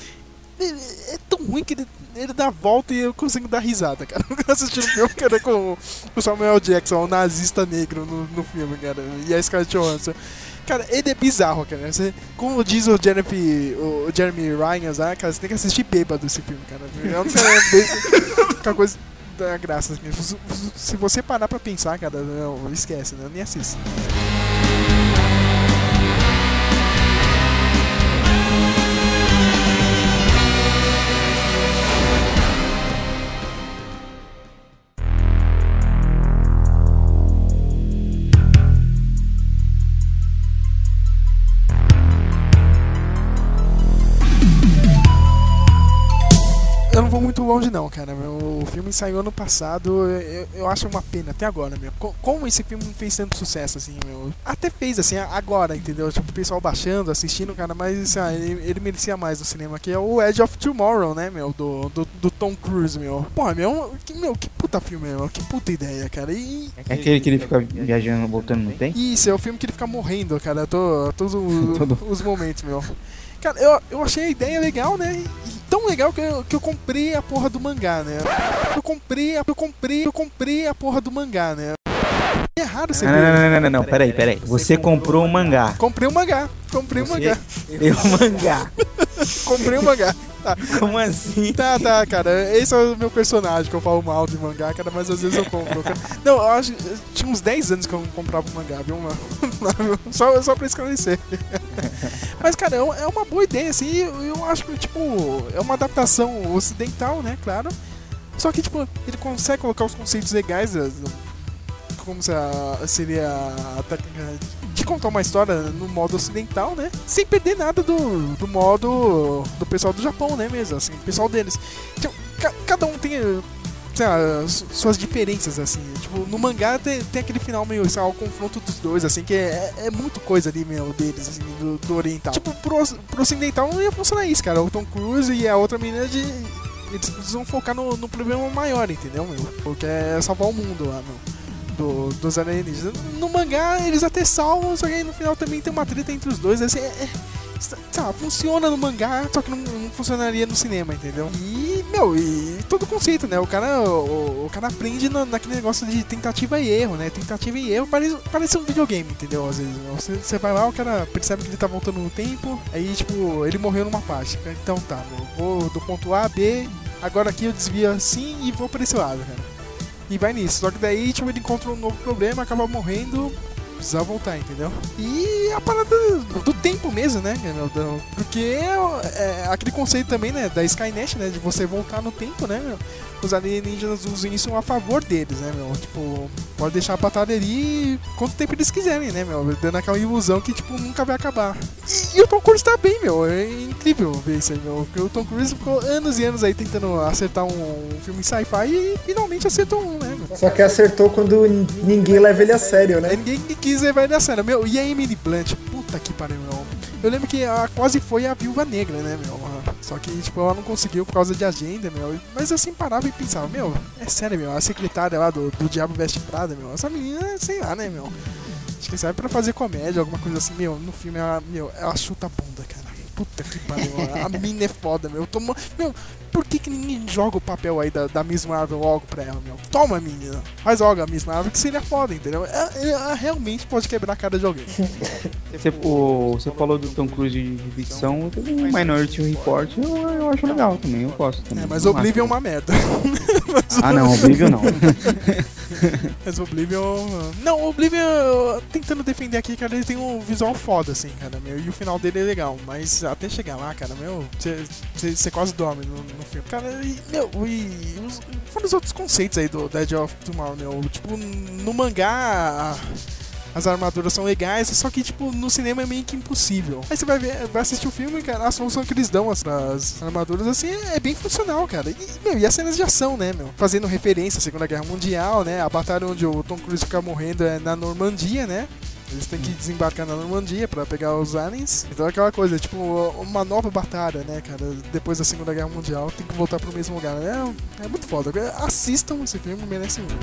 Ele é tão ruim que ele, ele dá a volta e eu consigo dar risada, cara. Eu assistindo o filme, cara, com o Samuel Jackson, o nazista negro no, no filme, cara, e a Scarlett Johansson. Cara, ele é bizarro, cara. Você, como diz o Jeremy, o Jeremy Ryan, cara, você tem que assistir bêbado esse filme, cara. É uma coisa da graça. Se- Se você parar pra pensar, cara, não, esquece, né? Nem assista. Longe não, cara. O filme saiu ano passado, eu, eu acho uma pena, até agora, meu. Co- Como esse filme não fez tanto sucesso, assim, meu. Até fez, assim, agora, entendeu? Tipo, o pessoal baixando, assistindo, cara, mas assim, ele, ele merecia mais no cinema, que é o Edge of Tomorrow, né, meu? Do, do, do Tom Cruise, meu. Porra, meu, que, meu, que puta filme, meu. Que puta ideia, cara. E, É aquele que ele fica viajando, voltando no tempo? isso, é o filme que ele fica morrendo, cara, to, todos o- Todo- os momentos, meu. Cara, eu, eu achei a ideia legal, né? E tão legal que eu, que eu comprei a porra do mangá, né? Eu comprei, eu comprei, eu comprei a porra do mangá, né? É raro você Não, não, não, não, não, não, peraí, peraí. Você comprou um mangá. Comprei o mangá, comprei Você mangá, um mangá. comprei o mangá. Tá, Como assim? tá, tá, cara. Esse é o meu personagem que eu falo mal de mangá, cara, mas às vezes eu compro. Cara. Não, eu acho. Tinha uns 10 anos que eu não comprava um mangá, viu? Só, só pra esclarecer. Mas, cara, é uma- é uma boa ideia, assim. Eu, eu acho que, tipo, é uma adaptação ocidental, né, claro. Só que, tipo, ele consegue colocar os conceitos legais, eh, como a- seria a técnica de contar uma história no modo ocidental, né? Sem perder nada do, do modo do pessoal do Japão, né, mesmo, assim, pessoal deles. Então, ca- cada um tem sei lá, su- suas diferenças, assim. Tipo, no mangá tem, tem aquele final meio, sei lá, o confronto dos dois, assim, que é, é muito coisa ali, meu, deles, assim, do, do oriental. Tipo, pro, pro ocidental não ia funcionar isso, cara. O Tom Cruise e a outra menina de. Eles precisam focar no, no problema maior, entendeu, meu? Porque é salvar o mundo lá, meu. Do, dos alienígenas. No mangá eles até salvam, só que aí no final também tem uma treta entre os dois. Assim, é, é, lá, funciona no mangá, só que não, não funcionaria no cinema, entendeu? E, meu, e todo conceito, né? O cara, o, o cara aprende na- naquele negócio de tentativa e erro, né? Tentativa e erro parece, parece um videogame, entendeu? Às vezes, meu. você, você vai lá, o cara percebe que ele tá voltando no tempo, aí, tipo, ele morreu numa parte. Então tá, meu, vou do ponto A, B, agora aqui eu desvio assim e vou pra esse lado, cara. E vai nisso. Só que daí, tipo, ele encontra um novo problema, acaba morrendo, precisa voltar, entendeu? E a parada do, do tempo mesmo, né? Porque é, é aquele conceito também, né? Da Skynet, né? De você voltar no tempo, né? meu? Os alienígenas usam isso a favor deles, né, meu? Tipo, pode deixar a batalha ali quanto tempo eles quiserem, né, meu? Dando aquela ilusão que, tipo, nunca vai acabar. E, e o Tom Cruise tá bem, meu. É incrível ver isso aí, meu. Porque o Tom Cruise ficou anos e anos aí tentando acertar um filme sci-fi e finalmente acertou um, né, meu? Só que acertou quando ninguém leva ele a sério, né? ninguém quis levar ele a sério. Meu, e a Emily Blunt? Puta que pariu, meu. Eu lembro que ela quase foi a viúva negra, né, meu? Só que, tipo, ela não conseguiu por causa de agenda, meu. Mas eu sempre parava e pensava, meu, é sério, meu. A secretária lá do, do Diabo Veste Prada, meu. Essa menina, sei lá, né, meu. Acho que serve pra fazer comédia, alguma coisa assim, meu. No filme, ela, meu, ela chuta a bunda, cara. Puta que pariu. A mina é foda, meu. Toma, meu, por que, que ninguém joga o papel aí da, da Miss Marvel logo pra ela, meu? Toma, menina. Faz logo a Miss Marvel que seria foda, entendeu? Ela, ela realmente pode quebrar a cara de alguém. Você, o- você falou do Tom Cruise de de ficção, um Minority Report, eu, eu acho legal também, eu gosto também. É, mas Oblivion é uma merda. Ah não, Oblivion não. Mas Oblivion. Não, Oblivion, tentando defender aqui, cara, ele tem um visual foda, assim, cara, meu. E o final dele é legal. Mas até chegar lá, cara, meu, você quase dorme no, no filme. Cara, e, meu, e. Os, os outros conceitos aí do Dead of Tomorrow, meu. Tipo, no mangá. As armaduras são legais, só que, tipo, no cinema é meio que impossível. Aí você vai ver, vai assistir o filme, cara, a solução que eles dão às armaduras, assim, é, é bem funcional, cara. E, meu, e as cenas de ação, né, meu? Fazendo referência à Segunda Guerra Mundial, né? A batalha onde o Tom Cruise fica morrendo é na Normandia, né? Eles têm que desembarcar na Normandia pra pegar os aliens. Então é aquela coisa, tipo, uma nova batalha, né, cara? Depois da Segunda Guerra Mundial, tem que voltar pro mesmo lugar. É, é muito foda. Assistam esse filme, merece muito.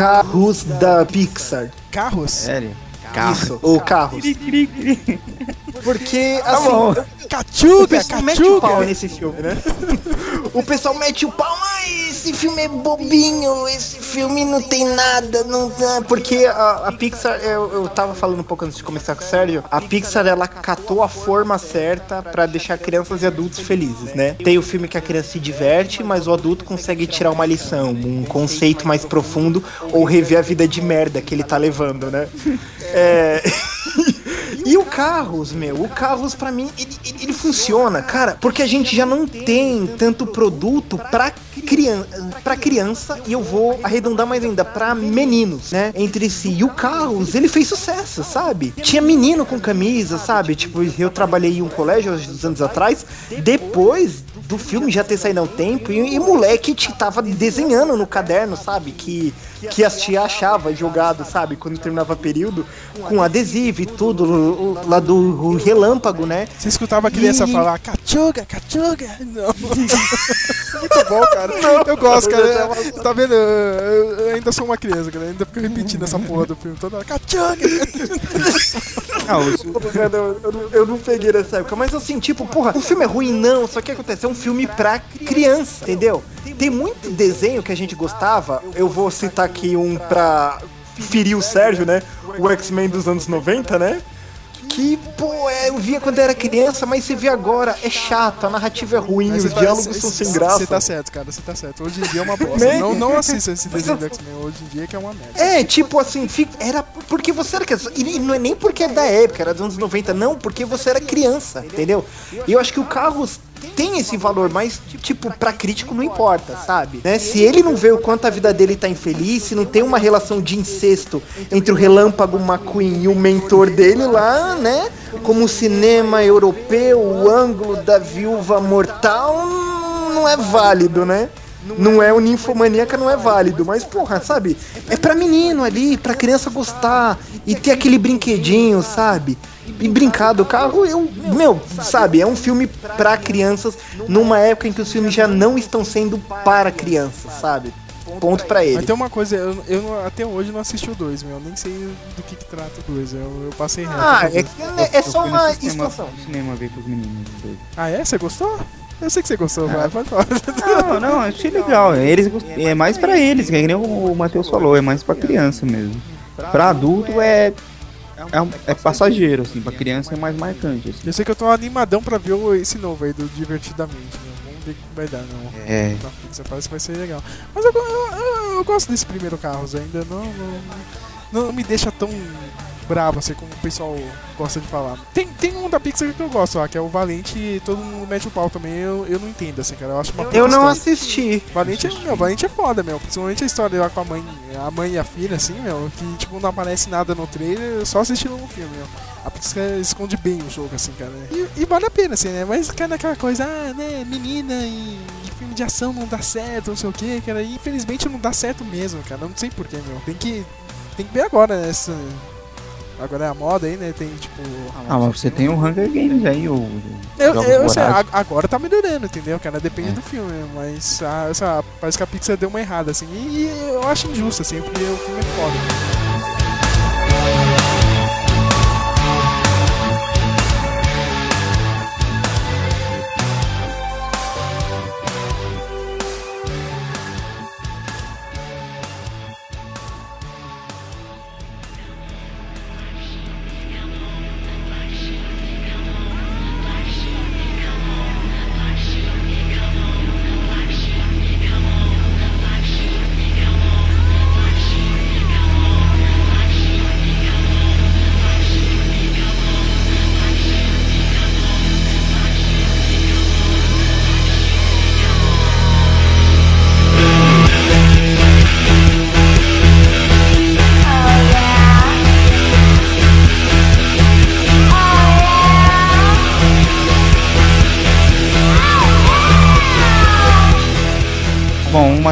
Carros da Pixar. Carros? Sério? Isso, o Carros. Porque, Tá assim, o Cachuga, pessoal mete o pau nesse filme, né? o pessoal mete o pau, ai, esse filme é bobinho, esse filme não tem nada, não dá. Porque a, a Pixar, eu, eu tava falando um pouco antes de começar com o Sérgio, a Pixar ela catou a forma certa pra deixar crianças e adultos felizes, né? Tem o filme que a criança se diverte, mas o adulto consegue tirar uma lição, um conceito mais profundo ou rever a vida de merda que ele tá levando, né? É. E o Carros, meu, o Carros pra mim, ele, ele, funciona, cara, porque a gente já não tem tanto produto pra, crian pra criança, e eu vou arredondar mais ainda, pra meninos, né, entre si. E o Carros, ele fez sucesso, sabe? Tinha menino com camisa, sabe? Tipo, eu trabalhei em um colégio uns anos atrás, depois do filme já ter saído há um tempo, e, e moleque te tava desenhando no caderno, sabe? Que, que as tia achava jogado, sabe? Quando terminava período, com adesivo e tudo, o- o- lá do relâmpago, né? Você escutava a criança E- falar cachuga, cachuga? Não. Muito bom, cara. eu gosto, cara. Tá vendo? Eu, eu ainda sou uma criança, cara. Eu ainda fico repetindo essa porra do filme toda hora. Cachuga! Ah, Eu, não- eu não peguei nessa época, mas assim, tipo, porra, o filme é ruim, não, só que acontece, é um filme pra criança, entendeu? Tem muito desenho que a gente gostava, eu vou citar aqui um pra ferir o Sérgio, né? O X-Men dos anos 90, né? Que, pô, é eu via quando era criança, mas você vê agora, é chato, a narrativa é ruim, os tá- diálogos cê- são sem graça. Você tá certo, cara, você tá certo. Hoje em dia é uma bosta. Né? não, não assista esse desenho do X-Men hoje em dia que é uma merda. É, tipo assim, era porque você era criança. E não é nem porque é da época, era dos anos 90, não, porque você era criança, entendeu? E eu acho que o Carros tem esse valor, mas, tipo, pra crítico não importa, sabe? Né? Se ele não vê o quanto a vida dele tá infeliz, se não tem uma relação de incesto entre o Relâmpago McQueen e o mentor dele lá, né? Como o cinema europeu, o ângulo da viúva mortal, não é válido, né? Não é o ninfomaníaca, não é válido, mas porra, sabe? É pra menino ali, pra criança gostar e ter aquele brinquedinho, sabe? E brincar do carro, eu, meu, sabe? É um filme pra crianças numa época em que os filmes já não estão sendo para crianças, sabe? Ponto pra Mas ele. tem uma coisa, eu, eu até hoje não assisti o 2, meu. Eu nem sei do que, que trata o 2. Eu, eu passei reto. Ah, é, dois. que- é Eu só uma expansão. cinema ver com os meninos. dois. Ah, é? Você gostou? Eu sei que você gostou, vai, pode falar. Não, não, achei legal. Eles, gost- é mais pra eles, que nem o Matheus falou, é mais pra criança mesmo. Pra adulto é, é, um- é passageiro, assim, pra criança é mais marcante. Assim. Eu sei que eu tô animadão pra ver esse novo aí do Divertidamente, meu. Vamos ver o que vai dar, não. É. Na Pixar parece que vai ser legal. Mas eu, eu, eu- eu gosto desse primeiro Carros ainda, não, não, não me deixa tão bravo assim como o pessoal gosta de falar. Tem, tem um da Pixar que eu gosto lá, que é o Valente e todo mundo mete o pau também, eu, eu não entendo assim, cara. Eu acho uma Eu não assisti. Valente é, meu, Valente é foda, meu. Principalmente a história lá com a mãe, a mãe e a filha, assim, meu, que tipo não aparece nada no trailer, só assistindo no filme, meu. A Pixar esconde bem o jogo, assim, cara. E, e vale a pena, assim, né? Mas cara, aquela coisa, ah, né, menina e, e filme de ação não dá certo, não sei o que, cara. E infelizmente não dá certo mesmo, cara. Não sei porquê, meu. Tem que. Tem que ver agora, né? Essa, agora é a moda aí, né? Tem tipo. Ah, mas você tem o Hunger Games aí, o. Eu, eu sei, agora tá melhorando, entendeu, cara? Depende É. do filme, mas a- essa, parece que a Pixar deu uma errada, assim. E, e eu acho injusto, assim, porque o filme é foda.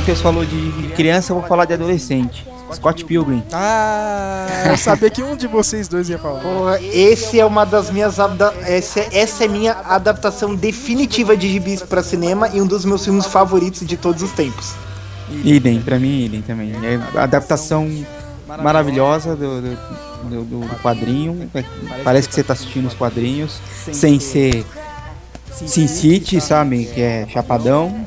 Matheus falou de criança, eu vou falar de adolescente. Scott Pilgrim. Ah, eu sabia que um de vocês dois ia falar. Porra, esse é uma das minhas essa, essa é minha adaptação definitiva de gibis pra cinema e um dos meus filmes favoritos de todos os tempos. Idem, pra mim, idem também. É a adaptação maravilhosa do, do, do- do quadrinho. Parece que você tá assistindo os quadrinhos, sem ser Sin City, sabe? Que é Chapadão.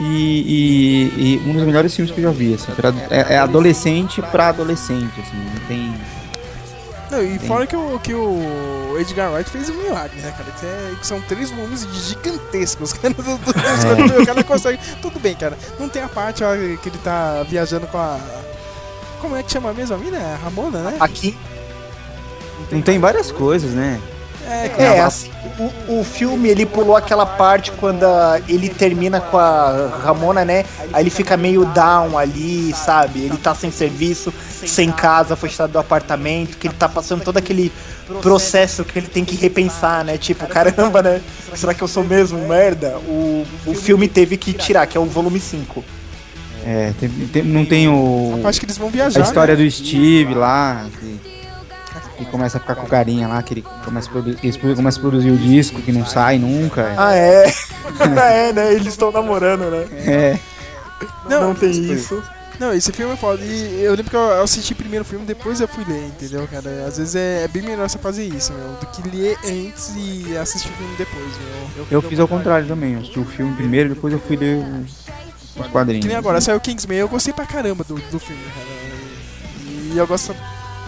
E, e- e um dos melhores filmes que eu já vi, assim. pra- é, é adolescente pra adolescente, assim. Não tem. Não, e fora que o, que o Edgar Wright fez um milagre, né, cara? Que, é- que são três volumes gigantescos, cara. Do, do, quadrinhos, O cara consegue. Tudo bem, cara. Não tem a parte ó, que ele tá viajando com a. Como é que chama mesmo a mina? É a Ramona, né? Aqui Não tem várias coisas, né? É. É, assim, o, o filme ele pulou aquela parte quando ah, ele termina com a Ramona, né? Aí ele fica meio down ali, sabe? Ele tá sem serviço, sem casa, foi tirado do apartamento, que ele tá passando todo aquele processo que ele tem que repensar, né? Tipo, caramba, né? Será que eu sou mesmo merda? O, o filme teve que tirar, que é o volume 5. É, tem- tem- não tem o. Acho que eles vão viajar. A história né? do Steve lá, que, que começa a ficar com carinha lá, que ele começa a, produ- que eles começa a produzir o disco, que não sai nunca. Ah, é? é, né? Eles estão namorando, né? É. Não, Não tem isso. Não, esse filme é foda. E eu lembro que eu assisti primeiro o filme, depois eu fui ler, entendeu, cara? Às vezes é, é bem melhor você fazer isso, meu, do que ler antes e assistir o filme depois, meu. Eu fiz ao contrário também, eu assisti o filme primeiro, depois eu fui ler os, os quadrinhos. Que nem agora, saiu Kingsman, eu gostei pra caramba do, do filme, cara. E eu gosto.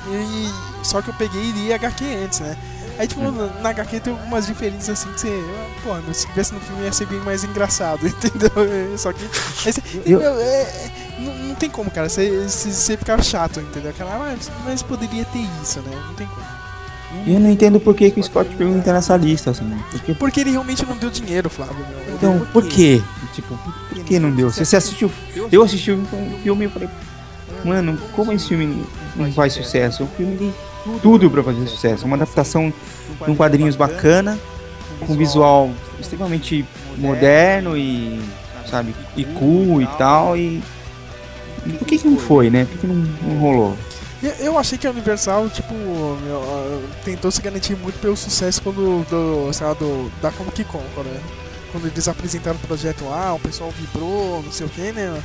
E, só que eu peguei e li HQ antes, né? Aí, tipo, na, na HQ tem algumas diferenças assim que você. Pô, meu, se tivesse no filme ia ser bem mais engraçado, entendeu? Só que. você- Eu- meu, é- é- não, não tem como, cara. Você, você, você ficar chato, entendeu? Aquela, ah, mas, mas poderia ter isso, né? Não tem como. E eu não entendo por que, que o Scott Pilgrim tá nessa lista, assim. Porque, Porque ele realmente não deu dinheiro, Flávio. Meu. então, por quê? Tipo, por que não deu? Se você assistiu. Eu assisti o filme e falei, mano, como esse filme não faz sucesso? O filme tem tudo pra fazer sucesso. Uma adaptação de um quadrinhos bacana, com visual extremamente moderno e, sabe, e cool e tal. E. e por que, que não foi, né? Por que não, não rolou? Eu, achei que a Universal, tipo, ah, tentou se garantir muito pelo sucesso quando, do, sei lá, do, da Comic Con, né? Quando eles apresentaram o projeto lá, o pessoal vibrou, não sei o que, né?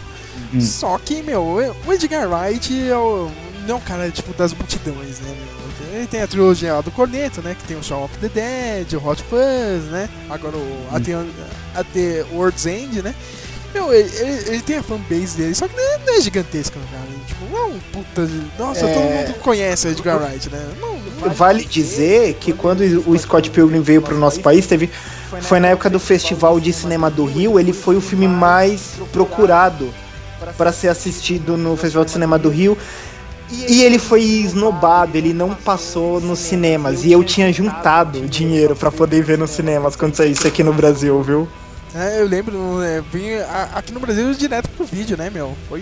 Hum. Só que, meu, o Edgar Wright é o, não é o cara, tipo, das multidões, né, meu? Ele tem a trilogia lá do Corneto, né? Que tem o Shaun of the Dead, o Hot Fuzz, né? Agora o a, The, a The World's End, né? Meu, ele, ele- ele tem a fanbase dele, só que não é, não é gigantesca, cara. Tipo, não é um puta. de- Nossa, É. todo mundo conhece o Edgar Wright, né? Não, não Vale dizer que quando o Scott Pilgrim veio pro nosso país, teve foi na época do Festival de Cinema do Rio, ele foi o filme mais procurado para ser assistido no Festival de Cinema do Rio. E ele foi esnobado, ele não passou nos cinemas. E eu tinha juntado dinheiro para poder ver nos cinemas quando saiu isso aqui no Brasil, viu? É, eu lembro, é, vim a- aqui no Brasil direto pro vídeo, né, meu? Foi,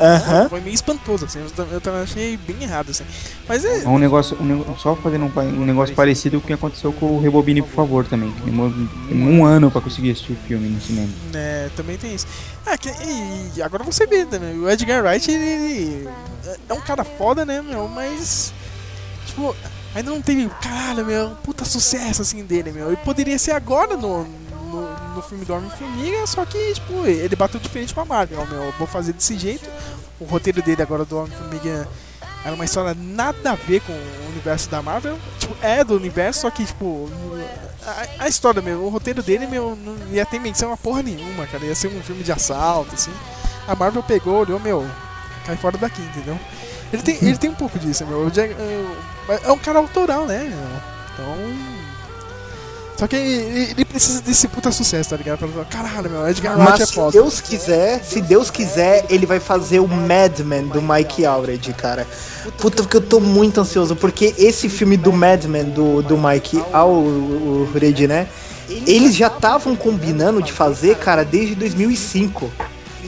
Aham. foi meio espantoso, assim. Eu, tam- eu também achei bem errado, assim. Mas é. É um negócio, um só fazendo um, um negócio parecido com o que aconteceu com o Rebobine, por favor, também. que Demorou um ano pra conseguir assistir o filme no cinema. É, também tem isso. Ah, que- e agora você vê também, o Edgar Wright, ele, ele é um cara foda, né, meu? Mas, tipo, ainda não teve, caralho, meu, puta sucesso, assim, dele, meu. E poderia ser agora no, no, filme do Homem-Formiga, só que, tipo, ele bateu diferente com a Marvel, meu. Eu vou fazer desse jeito. O roteiro dele agora do Homem-Formiga era uma história nada a ver com o universo da Marvel. Tipo, é do universo, só que, tipo, a, a história, meu, o roteiro dele, meu, não ia ter menção a porra nenhuma, cara. Ia ser um filme de assalto, assim. A Marvel pegou, olhou, meu, cai fora daqui, entendeu? Ele tem, ele tem um pouco disso, meu. É, é um cara autoral, né, meu? Então. Só que ele, precisa desse puta sucesso, tá ligado? Pra falar, Caralho, meu, Edgar Wright é se foda. Deus quiser, se Deus quiser, ele vai fazer o Madman do Mike Allred, cara. Puta, porque eu tô muito ansioso, porque esse filme do Madman do, do Mike Allred, né? Eles já estavam combinando de fazer, cara, desde 2005.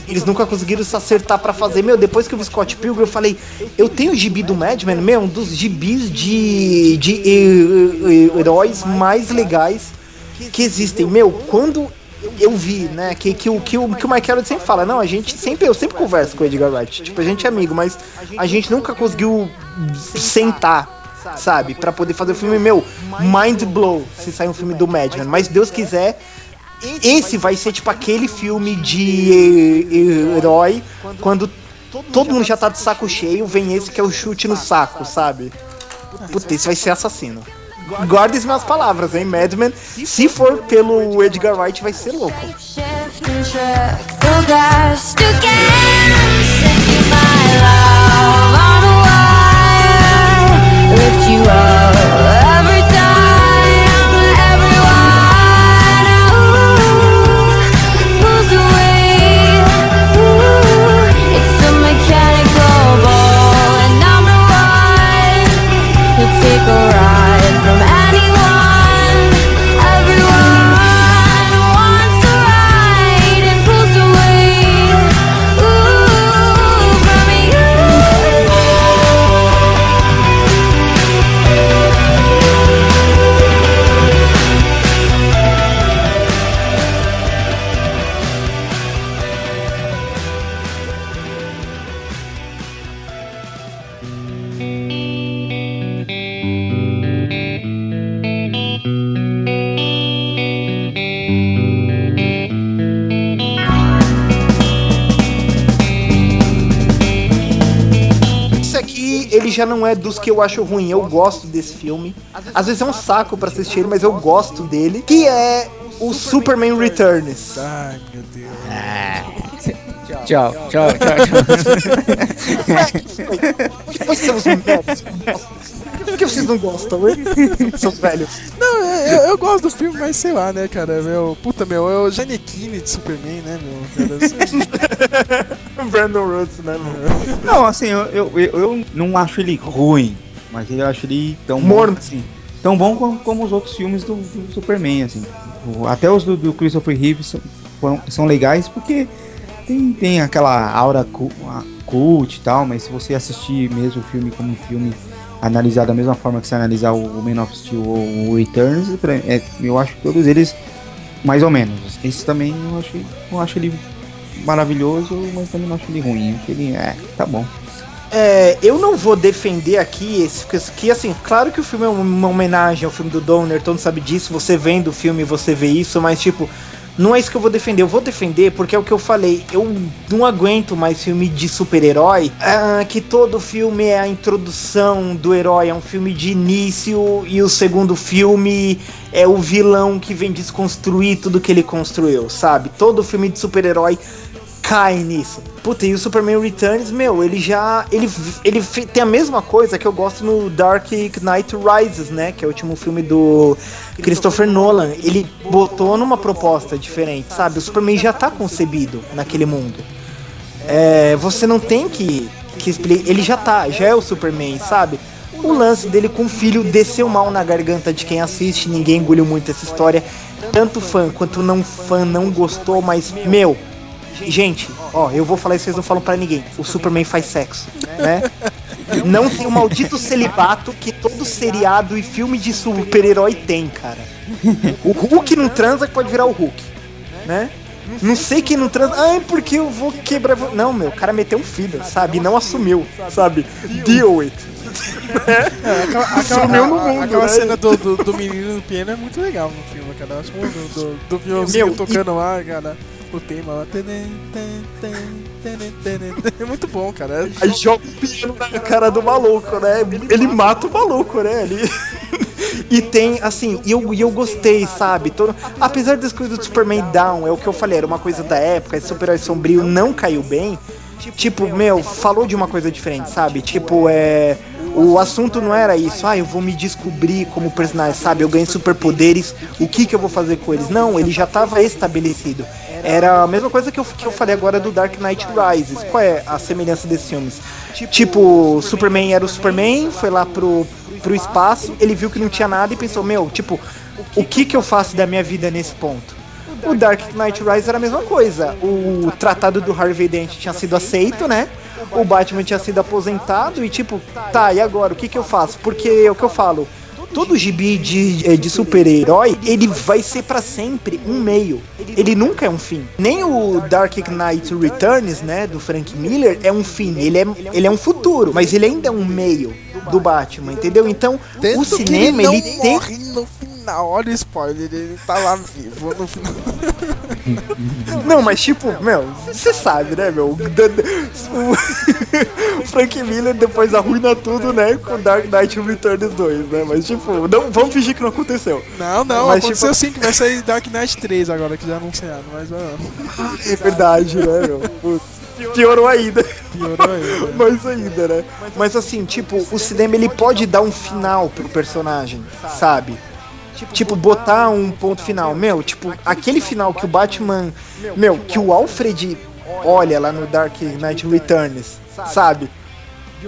Eles nunca conseguiram se acertar pra fazer. Meu, depois que eu vi Scott Pilgrim, eu falei, eu tenho o gibi do Madman, meu, um dos gibis de, de eh, eh, heróis mais legais que existem. Meu, quando eu vi, né, que, que, o, que, o, que o Mike Allred sempre fala, não, a gente sempre, eu sempre converso com o Edgar Wright, tipo, a gente é amigo, mas a gente nunca conseguiu sentar, sabe, pra poder fazer o filme, meu, mind blow, se sair um filme do Madman, mas Deus quiser, esse vai ser tipo aquele filme de eh, herói, quando todo mundo já tá de saco cheio, vem esse que é o chute no saco, sabe? Puta, esse vai ser assassino. Guarde as minhas palavras, hein, Madman. Se for pelo Edgar Wright, vai ser louco. Shift and truck dos que eu acho ruim. Eu gosto desse filme. Às vezes é um saco pra assistir ele, mas eu gosto dele. Que é o Superman Returns. Ai, meu Deus. Tchau, tchau, tchau, tchau. Por que você usa um médico? Por que você vocês não gostam? Seus velhos. Não, eu, eu gosto do filme, mas sei lá, né, cara? Meu, puta, meu, é o Janequine de Superman, né, meu? Cara, assim, Brandon Rhodes, né, meu? Não, assim, eu, eu, eu, não acho ele ruim, mas eu acho ele tão Morno. bom, assim, tão bom como, como os outros filmes do, do Superman, assim. Até os do, do Christopher Reeve são, são legais porque tem, tem aquela aura cult e tal, mas se você assistir mesmo o filme como um filme analisar da mesma forma que você analisar o, Man of Steel ou o Returns, pra- é, eu acho que todos eles mais ou menos. Esse também eu acho, eu acho ele maravilhoso, mas também não acho ele ruim. Ele, é, tá bom. É, eu não vou defender aqui esse que assim, claro que o filme é uma homenagem ao filme do Donner, todo mundo sabe disso, você vendo o filme você vê isso, mas tipo, não é isso que eu vou defender. Eu vou defender porque é o que eu falei, eu não aguento mais filme de super-herói, ah, que todo filme é a introdução do herói, é um filme de início e o segundo filme é o vilão que vem desconstruir tudo que ele construiu, sabe? Todo filme de super-herói cai nisso. Puta, e o Superman Returns, meu, ele já. Ele, ele tem a mesma coisa que eu gosto no Dark Knight Rises, né? Que é o último filme do Christopher Nolan. Ele botou numa proposta diferente, sabe? O Superman já tá concebido naquele mundo. É, você não tem que, que explicar. Ele já tá, já é o Superman, sabe? O lance dele com o filho desceu mal na garganta de quem assiste, ninguém engoliu muito essa história. Tanto fã quanto não fã não gostou, mas, meu, Gente, ó, eu vou falar isso, vocês não falam pra ninguém. O Superman faz sexo, né? Não tem o maldito celibato que todo seriado e filme de super-herói tem, cara. O Hulk não transa que pode virar o Hulk, né? Não sei quem não transa. Ah, é porque eu vou quebrar. Não, meu, o cara meteu um filho, sabe? E não assumiu, sabe? Deal it. é, aquela, aquela, no a- mundo, aquela né? cena do, do, do menino no piano é muito legal no filme, cara. Eu acho que do, do, do violãozinho Meu, e- tocando lá, cara. O tema lá. É muito bom, cara. Aí joga o piano na cara do maluco, né? Ele mata o maluco, né? Ele... E tem, assim, e eu, e eu gostei, sabe? Todo... Apesar das coisas do Superman Down, é o que eu falei, era uma coisa da época, esse super-herói sombrio não caiu bem. Tipo, meu, falou de uma coisa diferente, sabe? Tipo, é. O assunto não era isso, ah, eu vou me descobrir como personagem, sabe? Eu ganhei superpoderes, o que que eu vou fazer com eles? Não, ele já estava estabelecido. Era a mesma coisa que eu, que eu falei agora do Dark Knight Rises. Qual é a semelhança desses filmes? Tipo, Superman era o Superman, foi lá pro, pro espaço, ele viu que não tinha nada e pensou, meu, tipo, o que que eu faço da minha vida nesse ponto? O Dark Knight Rises era a mesma coisa. O tratado do Harvey Dent tinha sido aceito, né? O Batman tinha sido aposentado e tipo, tá, e agora? O que que eu faço? Porque é o que eu falo. Todo gibi de, eh, de super-herói, ele vai ser pra sempre um meio. Ele nunca é um fim. Nem o Dark Knight Returns, né, do Frank Miller, é um fim. Ele é, ele é um futuro, mas ele ainda é um meio do Batman, entendeu? Então, o Tanto cinema, ele, ele tem Olha o spoiler, ele tá lá vivo no final. Não, mas tipo, meu, você sabe, né, meu? O, o Frank Miller depois arruina tudo, né, com Dark Knight Returns 2, né? Mas tipo, não, vamos fingir que não aconteceu. Não, não, Mas, aconteceu tipo- sim que vai sair Dark Knight 3 agora, que já anunciaram, mas ah, É verdade, né, meu? Putz. Piorou ainda. piorou aí. Mais ainda, né? Mas assim, tipo, o cinema ele pode dar um final pro personagem, sabe? Tipo, botar um ponto final. Meu, tipo, aquele final que o Batman. Meu, que o Alfred olha lá no Dark Knight Returns, sabe?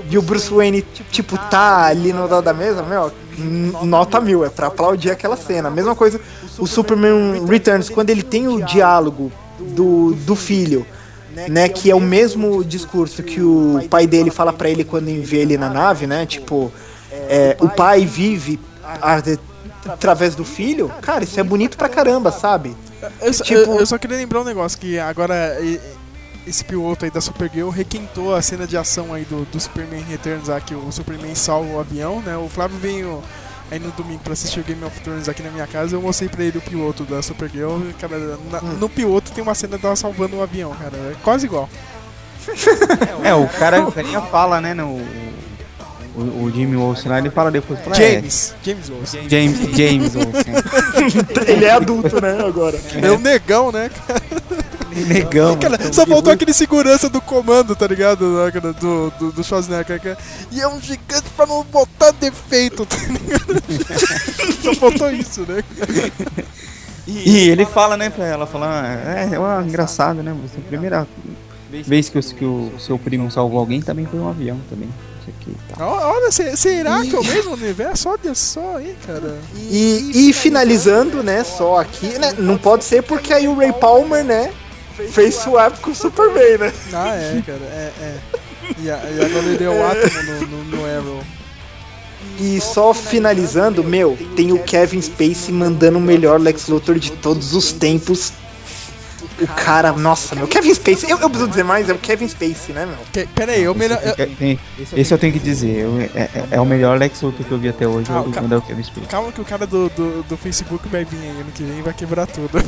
E o Bruce Wayne, tipo, tá ali no lado da mesa, meu, nota mil, é pra aplaudir aquela cena. Mesma coisa, o Superman Returns, quando ele tem o diálogo do, do filho, né, que é o mesmo discurso que o pai dele fala pra ele quando envia ele na nave, né, tipo, é, o pai vive a- através do filho, cara, isso é bonito pra caramba, sabe? Eu, só- Tipo- eu- eu só queria lembrar um negócio, que agora esse piloto aí da Supergirl requentou a cena de ação aí do, do Superman Returns, que o Superman salva o avião, né? O Flávio veio aí no domingo pra assistir o Game of Thrones aqui na minha casa, eu mostrei pra ele o piloto da Supergirl, cara, na- Hum. no piloto tem uma cena dela salvando um avião, cara, é quase igual. É, o cara, o carinha fala, né, no... O, o Jimmy Olsen lá, ele fala depois. fala, é, James, James Olsen. James, James Olsen. Ele é adulto, né, agora. É um negão, né? cara? Negão. Cara, mano. só faltou aquele segurança do comando, tá ligado? né, cara, Do, do, do Schwarzenegger. cara. E é um gigante pra não botar defeito, tá ligado? só faltou isso, né? E ele fala, né, pra ela, fala, é, é uma engraçado, né? Você, primeira vez que o, que o seu primo salvou alguém também foi um avião também. Aqui e. Ó, Olha, se- será que é o mesmo universo? Olha só aí, cara. E, e finalizando, né, só aqui, né, não pode ser porque aí o Ray Palmer, né, fez swap com o Superman, né? Ah, é, cara, é, é. E, a- e agora ele é o átomo no, no, no Arrow. E só finalizando, meu, tem o Kevin Spacey mandando o melhor Lex Luthor de todos os tempos. O cara, nossa, meu, Kevin Spacey, eu, eu preciso dizer mais, é o Kevin Spacey, né, meu? Que, pera aí, eu melhor. eu- tem- Esse eu tenho que dizer, eu- é, é- é o melhor Lex Luthor que eu vi até hoje, Ah, é o ca- é o Kevin Spacey. Calma que o cara do, do, do Facebook vai vir aí ano que vem e vai quebrar tudo.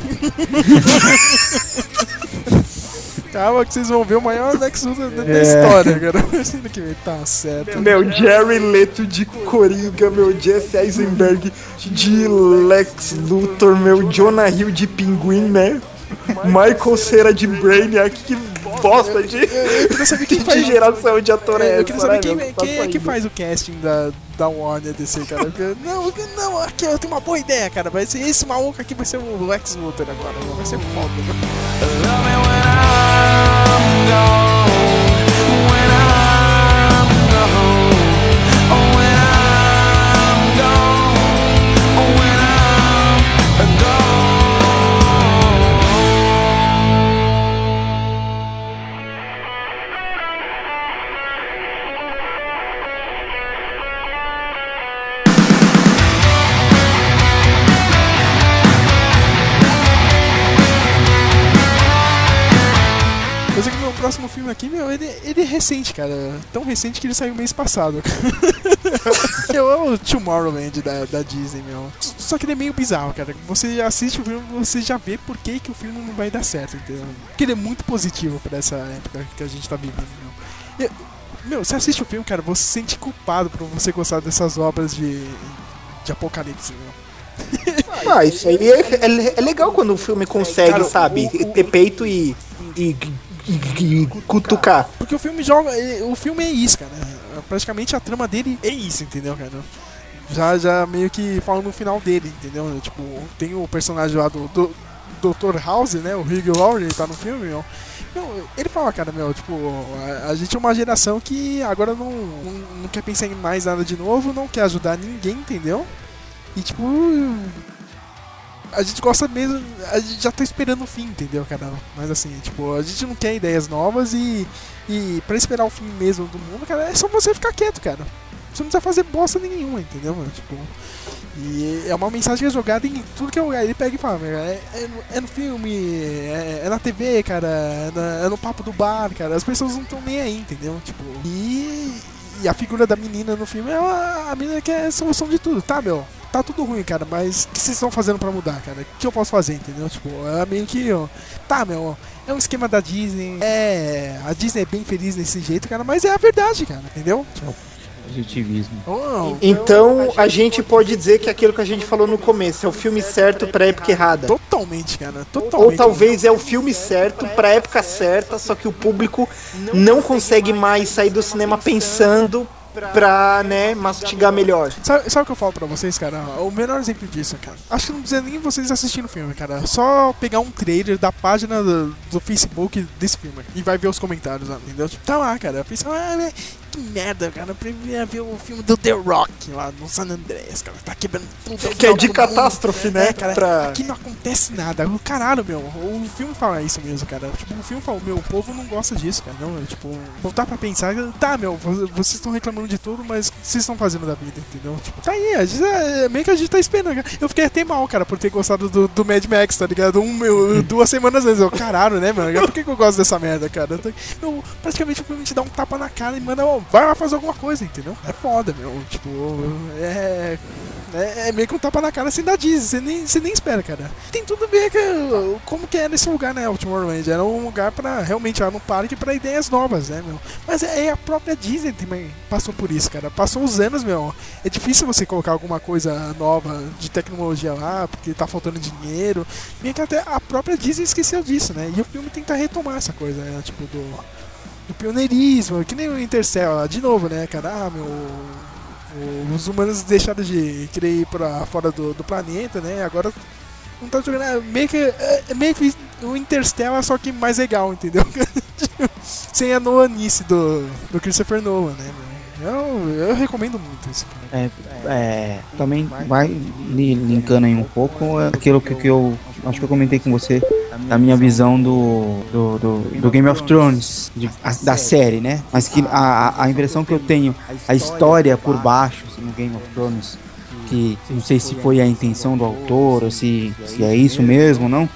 Calma que vocês vão ver o maior Lex Luthor da, da É. história, cara. Que vem, tá certo. Meu, Jerry Leto de Coringa, meu, Jesse Eisenberg de Lex Luthor, meu, Jonah Hill de Pinguim, né? Michael Cera de Brainiac, que bosta de, Eu queria saber quem de faz. geração de ator é Eu queria saber quem? Tá quem é faz o casting da, da Warner DC, cara. Porque, não, não, aqui eu tenho uma boa ideia, cara. Vai ser esse maluco aqui vai ser o Lex Luthor agora. Vai ser foda. né? Mas é que o próximo filme aqui, meu, ele, ele é recente, cara. Tão recente que ele saiu mês passado. eu amo o Tomorrowland da, da Disney, meu. Só que ele é meio bizarro, cara. Você assiste o filme, você já vê por que, que o filme não vai dar certo, entendeu? Porque ele é muito positivo pra essa época que a gente tá vivendo, meu. E- meu, você assiste o filme, cara, você se sente culpado por você gostar dessas obras de, de apocalipse, meu. Ah, isso aí é, é- é legal quando o filme consegue, Cara, sabe, o- o- ter peito e, e, e- cutucar. Porque o filme joga. O filme é isso, cara. Praticamente a trama dele é isso, entendeu, cara? Já, já meio que fala no final dele, entendeu? Tipo, tem o personagem lá do, do Dr. House, né? O Hugh Laurie, tá no filme. Meu, ele fala, cara, meu, tipo, a, a gente é uma geração que agora não, não, não quer pensar em mais nada de novo, não quer ajudar ninguém, entendeu? E tipo. A gente gosta mesmo. A gente já tá esperando o fim, entendeu, cara? Mas assim, tipo, a gente não quer ideias novas e. E pra esperar o fim mesmo do mundo, cara, é só você ficar quieto, cara. Você não precisa fazer bosta nenhuma, entendeu, mano? Tipo. E é uma mensagem jogada em tudo que é lugar. Ele pega e fala, é, é, é no filme, é, é na TV, cara, é, na- é no papo do bar, cara. As pessoas não estão nem aí, entendeu? Tipo, e, e a figura da menina no filme é a, a menina que é a solução de tudo, tá, meu? Tá tudo ruim, cara, mas o que vocês estão fazendo pra mudar, cara? O que eu posso fazer, entendeu? Tipo, é meio que, ó, tá, meu, é um esquema da Disney, é. A Disney é bem feliz desse jeito, cara, mas é a verdade, cara, entendeu? Tipo, Positivismo. oh, Então a gente pode dizer que aquilo que a gente falou no começo é o filme certo pra época errada. totalmente, cara, totalmente. Ou talvez é o filme certo pra época certa, só que o público não consegue mais sair do cinema pensando pra, né, mastigar melhor. Sabe, sabe o que eu falo pra vocês, cara? O melhor exemplo disso, cara. Acho que não precisa nem vocês assistirem o filme, cara. Só pegar um trailer da página do, do Facebook desse filme e vai ver os comentários entendeu? Tipo, tá lá, cara. Pensa, ah, né, que merda, cara. Eu preferia ver o filme do The Rock lá no San Andreas, cara. Tá quebrando tudo. Que é de catástrofe, mundo. né? É, cara. pra... Aqui não acontece nada. O Caralho, meu. O filme fala isso mesmo, cara. Tipo, o filme fala, meu, o povo não gosta disso, cara. Não, é, tipo, voltar pra pensar, tá, meu, vo- vocês estão reclamando de tudo, mas o que vocês estão fazendo da vida, entendeu? Tipo, tá aí, a gente, é, meio que a gente tá esperando, cara. Eu fiquei até mal, cara, por ter gostado do, do Mad Max, tá ligado? Um, meu, duas semanas antes. Eu, caralho, né, mano? Por que, que eu gosto dessa merda, cara? Meu, praticamente o filme te dá um tapa na cara e manda, ó, vai lá fazer alguma coisa, entendeu? É foda, meu. Tipo, é. É, é meio que um tapa na cara assim da Disney, você nem, você nem espera, cara. Tem tudo ver com como que era esse lugar, né, o Tomorrowland. Era um lugar pra realmente lá no parque pra ideias novas, né, meu. Mas é, é a própria Disney também passou por isso, cara. Passou os anos, meu. É difícil você colocar alguma coisa nova de tecnologia lá, porque tá faltando dinheiro. Meio que até a própria Disney esqueceu disso, né? E o filme tenta retomar essa coisa, né? Tipo, do, do pioneirismo, que nem o Interstellar, de novo, né, cara? Ah, meu. Os humanos deixaram de querer ir pra fora do, do planeta, né? Agora não tá jogando. é meio que, é é meio que o Interstellar, só que mais legal, entendeu? Sem a noanice do, do Christopher Nolan, né? Eu, eu recomendo muito esse filme. É, é, também vai li- linkando aí um pouco aquilo que, que eu acho que eu comentei com você da minha visão do, do, do, do Game of Thrones, de- a- da série, né? Mas que a, a- impressão que eu tenho, a história por baixo assim, no Game of Thrones, que não sei se foi a intenção do autor ou se, se é isso mesmo não,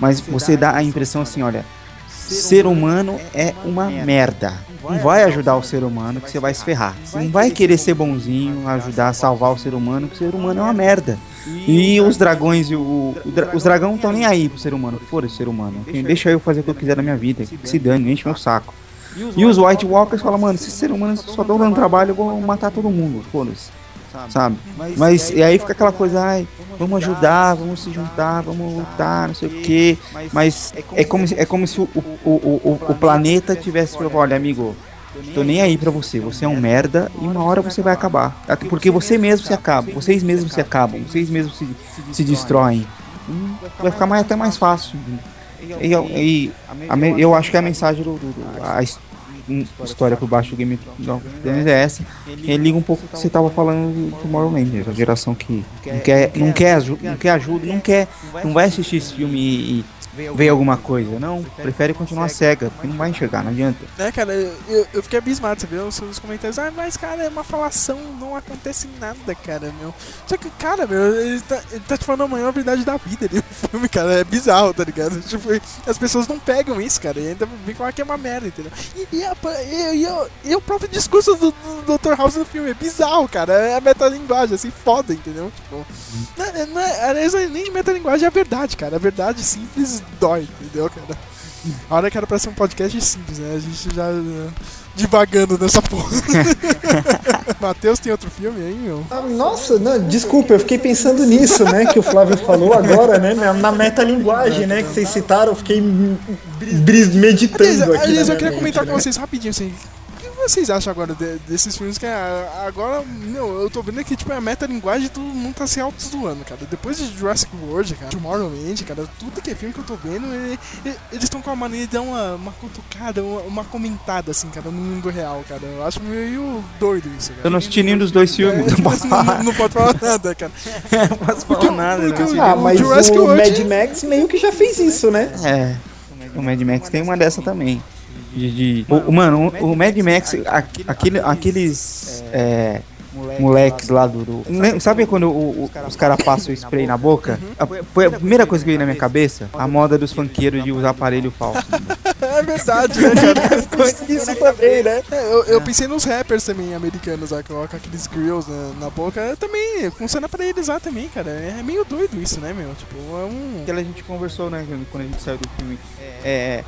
mas você dá a impressão assim, olha, ser humano é uma merda. Não vai ajudar o ser humano que você vai se ferrar. Você não vai querer ser bonzinho, ajudar a salvar o ser humano, que o ser humano é uma merda. E os dragões e o. dra- os dragões não estão nem aí pro ser humano. Fora ser humano. Deixa eu fazer o que eu quiser na minha vida. Se dane, enche meu saco. E os White Walkers falam, mano, esses seres humanos só estão dando trabalho, eu vou matar todo mundo. Foda-se. Sabe? Mas e aí fica aquela coisa, ai, vamos ajudar, vamos se juntar, vamos lutar, não sei o quê. Mas é como se, é como se o, o, o, o, planeta tivesse falado, olha, amigo, tô nem aí pra você, você é um merda e uma hora você vai acabar. Porque você mesmo se acaba, vocês mesmos se acabam, vocês mesmos se, se destroem. Vai ficar mais, até mais fácil. E, eu- e a me- eu acho que a mensagem do, do- do- a história por baixo do Game of Thrones. É essa. Ele liga um pouco o que você tava falando do Tomorrowland, a geração que não quer, não quer, não quer ajuda, não quer, não vai assistir esse filme e ver alguma coisa, não, prefere continuar cega, porque não vai enxergar, não adianta. É, cara, eu, eu fiquei abismado, você viu os comentários. Ah, mas, cara, é uma falação, não acontece nada, cara, meu. Só que, cara, meu, ele tá, ele tá te falando a maior verdade da vida ali no filme, cara. É bizarro, tá ligado? Tipo, as pessoas não pegam isso, cara, e ainda vem falar que é uma merda, entendeu? E, e, a- e- e o- e o próprio discurso do, do Dr. House no filme é bizarro, cara. É a metalinguagem, assim, foda, entendeu? Tipo, não, é- não é, é nem metalinguagem, é a verdade, cara. A verdade simples dói, entendeu, cara? A hora que era pra ser um podcast simples, né? A gente já uh, divagando nessa porra. Matheus tem outro filme aí, meu? Ah, Nossa, não, desculpa, eu fiquei pensando nisso, né? Que o Flávio falou agora, né? Na, na metalinguagem, né? Que vocês citaram, eu fiquei meditando Aliás, aqui. aliás, eu queria mente, comentar né? com vocês rapidinho, assim. O que vocês acham agora de- desses filmes que ah, agora, meu, eu tô vendo que tipo, a metalinguagem todo mundo tá se auto-zoando, cara. Depois de Jurassic World, cara, Tomorrowland, cara, tudo que é filme que eu tô vendo, ele- ele- eles estão com a mania de dar uma, uma cutucada, uma, uma comentada, assim, cara, no mundo real, cara. Eu acho meio doido isso, cara. Eu não assisti nenhum dos dois filmes, não posso não, falar. não pode falar nada, cara. Não posso falar nada, porque não. o- Ah, mas Jurassic o World- Mad Max meio que já fez isso, né? É, o Mad Max tem uma dessa também. De, de- o, o- mano, o, o Mad Max, aqu- aquele, aqueles é, moleques lá do. do- sabe quando o- os caras passam o spray na boca? A, foi a primeira coisa que veio na minha cabeça? A moda dos funkeiros de usar aparelho falso. É verdade, né, cara? Isso também, né? É, eu, eu pensei nos rappers também americanos lá, que colocam aqueles grills na, na boca. Também funciona pra eles lá também, cara. É meio doido isso, né, meu? Tipo, é um. Aquela a gente conversou, né, quando a gente saiu do filme. É.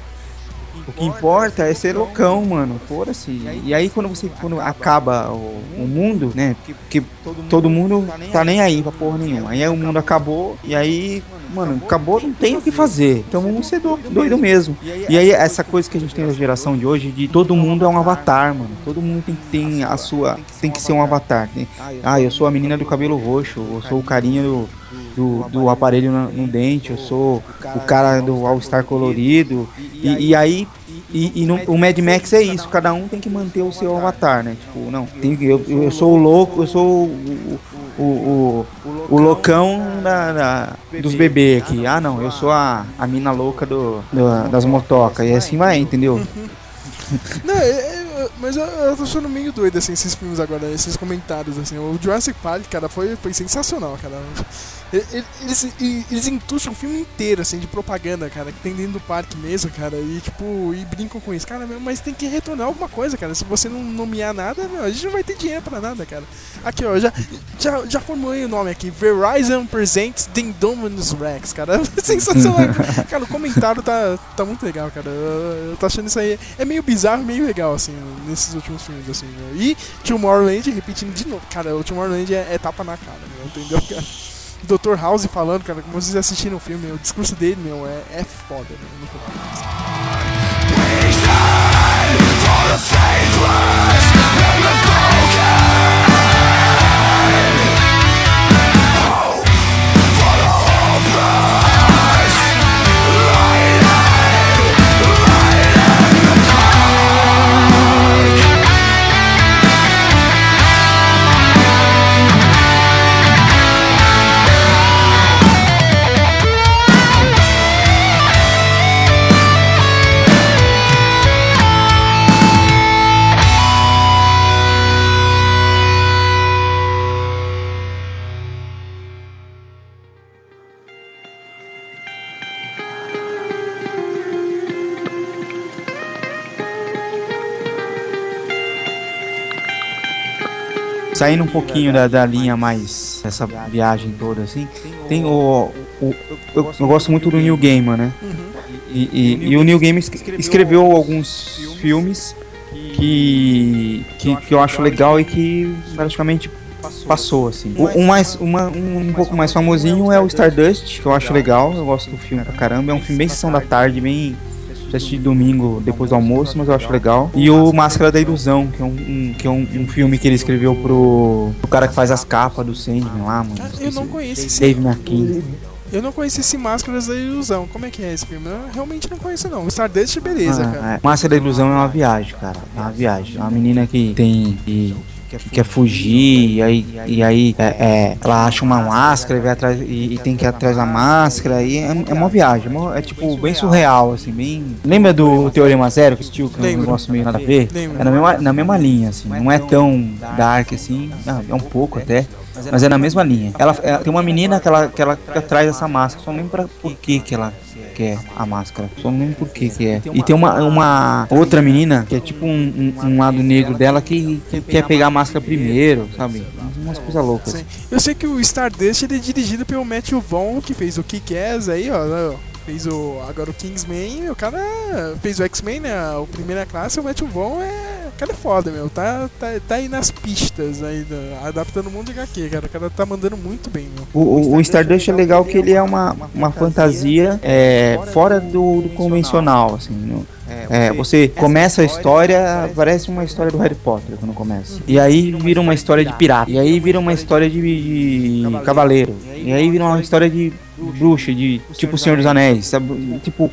O que importa é ser loucão, mano. Foda-se. E aí quando você quando acaba o, o mundo, né? Que todo mundo tá nem aí pra porra nenhuma. Aí o mundo acabou e aí, mano, acabou, não tem o que fazer. Então vamos ser do- doido mesmo. E aí essa coisa que a gente tem na geração de hoje de todo mundo é um avatar, mano. Todo mundo tem ter a sua. Tem que ser um avatar. né? Ah, eu sou a menina do cabelo roxo, eu sou o carinha do, do, do aparelho no, no dente, eu sou o cara do All-Star colorido. E, e aí, e, e no- o Mad Max é isso, cada um tem que manter o seu avatar, né? Tipo, não, tem, eu, eu sou o louco, eu sou o, o, o, o loucão da, da- dos bebês aqui. Ah, não, eu sou a, a mina louca do, do- das motocas. E assim vai, entendeu? Não, é- é- mas eu, eu tô achando meio doido, assim, esses filmes agora, esses comentários, assim. O Jurassic Park, cara, foi, foi sensacional, cara. Eles, eles entucham o filme inteiro, assim, de propaganda, cara, que tem dentro do parque mesmo, cara, e tipo, e brincam com isso. Cara, mas tem que retornar alguma coisa, cara. Se você não nomear nada, meu, a gente não vai ter dinheiro pra nada, cara. Aqui, ó, já, já, já formulei o nome aqui. Verizon Presents The Indominus Rex, cara. Sensacional. cara, o comentário tá, tá muito legal, cara. Eu, eu tô achando isso aí. É meio bizarro, meio legal, assim, nesses últimos filmes, assim, meu. E Tomorrowland repetindo de novo. Cara, o Tomorrowland é, é tapa na cara, meu, entendeu, cara? Dr. House falando, cara, como vocês assistiram o filme, o discurso dele, meu, é, é foda, meu, no final. Saindo um pouquinho da, da linha mais essa viagem toda assim, tem o, o eu, eu gosto muito do Neil Gaiman, né? E, e- e o Neil Gaiman escre- escreveu alguns filmes que, que que eu acho legal e que praticamente passou assim. O, um mais uma, um, um pouco mais famosinho é o Stardust, que eu acho legal, eu gosto do filme pra caramba, é um filme bem sessão da tarde, bem já assisti domingo depois do almoço, mas eu acho legal. E o Máscara da Ilusão, que é um, um- que é um, um filme que ele escreveu pro, pro cara que faz as capas do Sandman lá, mano. Ah, eu não conheço esse Dave McKean. Eu não conheço esse Máscaras da Ilusão. Como é que é esse filme? Eu realmente não conheço, não. Stardust, beleza, cara. Ah, é. Máscara da Ilusão é uma viagem, cara. É uma viagem. É uma menina que tem. Que quer fugir, e aí, e aí é, é, ela acha uma máscara e, vai atrás, e, e tem que ir atrás da máscara, e é, é uma viagem, é, é, tipo bem surreal, assim, bem. Lembra do Teorema Zero que assistiu, que é um negócio meio nada a ver? É na mesma, na mesma linha, assim, não é tão dark assim, não, é um pouco até. Mas é na mesma linha. Ela, ela- tem uma menina que ela, que ela atrás dessa máscara, só não lembro por que, que ela quer a máscara. Só não lembro por que que é. E tem uma, uma outra menina que é tipo um, um, um lado negro dela que, que quer pegar a máscara primeiro, sabe? Umas coisas loucas. Sim. Eu sei que o Stardust ele é dirigido pelo Matthew Vaughn, que fez o Kick-Ass aí, ó. né, ó. Fez o, agora o Kingsman, o cara fez o X-Men, né? O primeira classe, o Matthew Vaughn é. O cara é foda, meu. Tá, tá, tá aí nas pistas aí, da- adaptando o mundo de HQ, cara. O cara tá mandando muito bem, meu. O, o, o Stardust é legal que ele é uma, uma fantasia é, fora do, do convencional, assim. no- é, você começa a história, parece uma história do Harry Potter quando começa. E aí vira uma história de pirata. E aí vira uma história de, de cavaleiro. E aí vira uma história de bruxa, de tipo Senhor dos Anéis. Sabe? Tipo,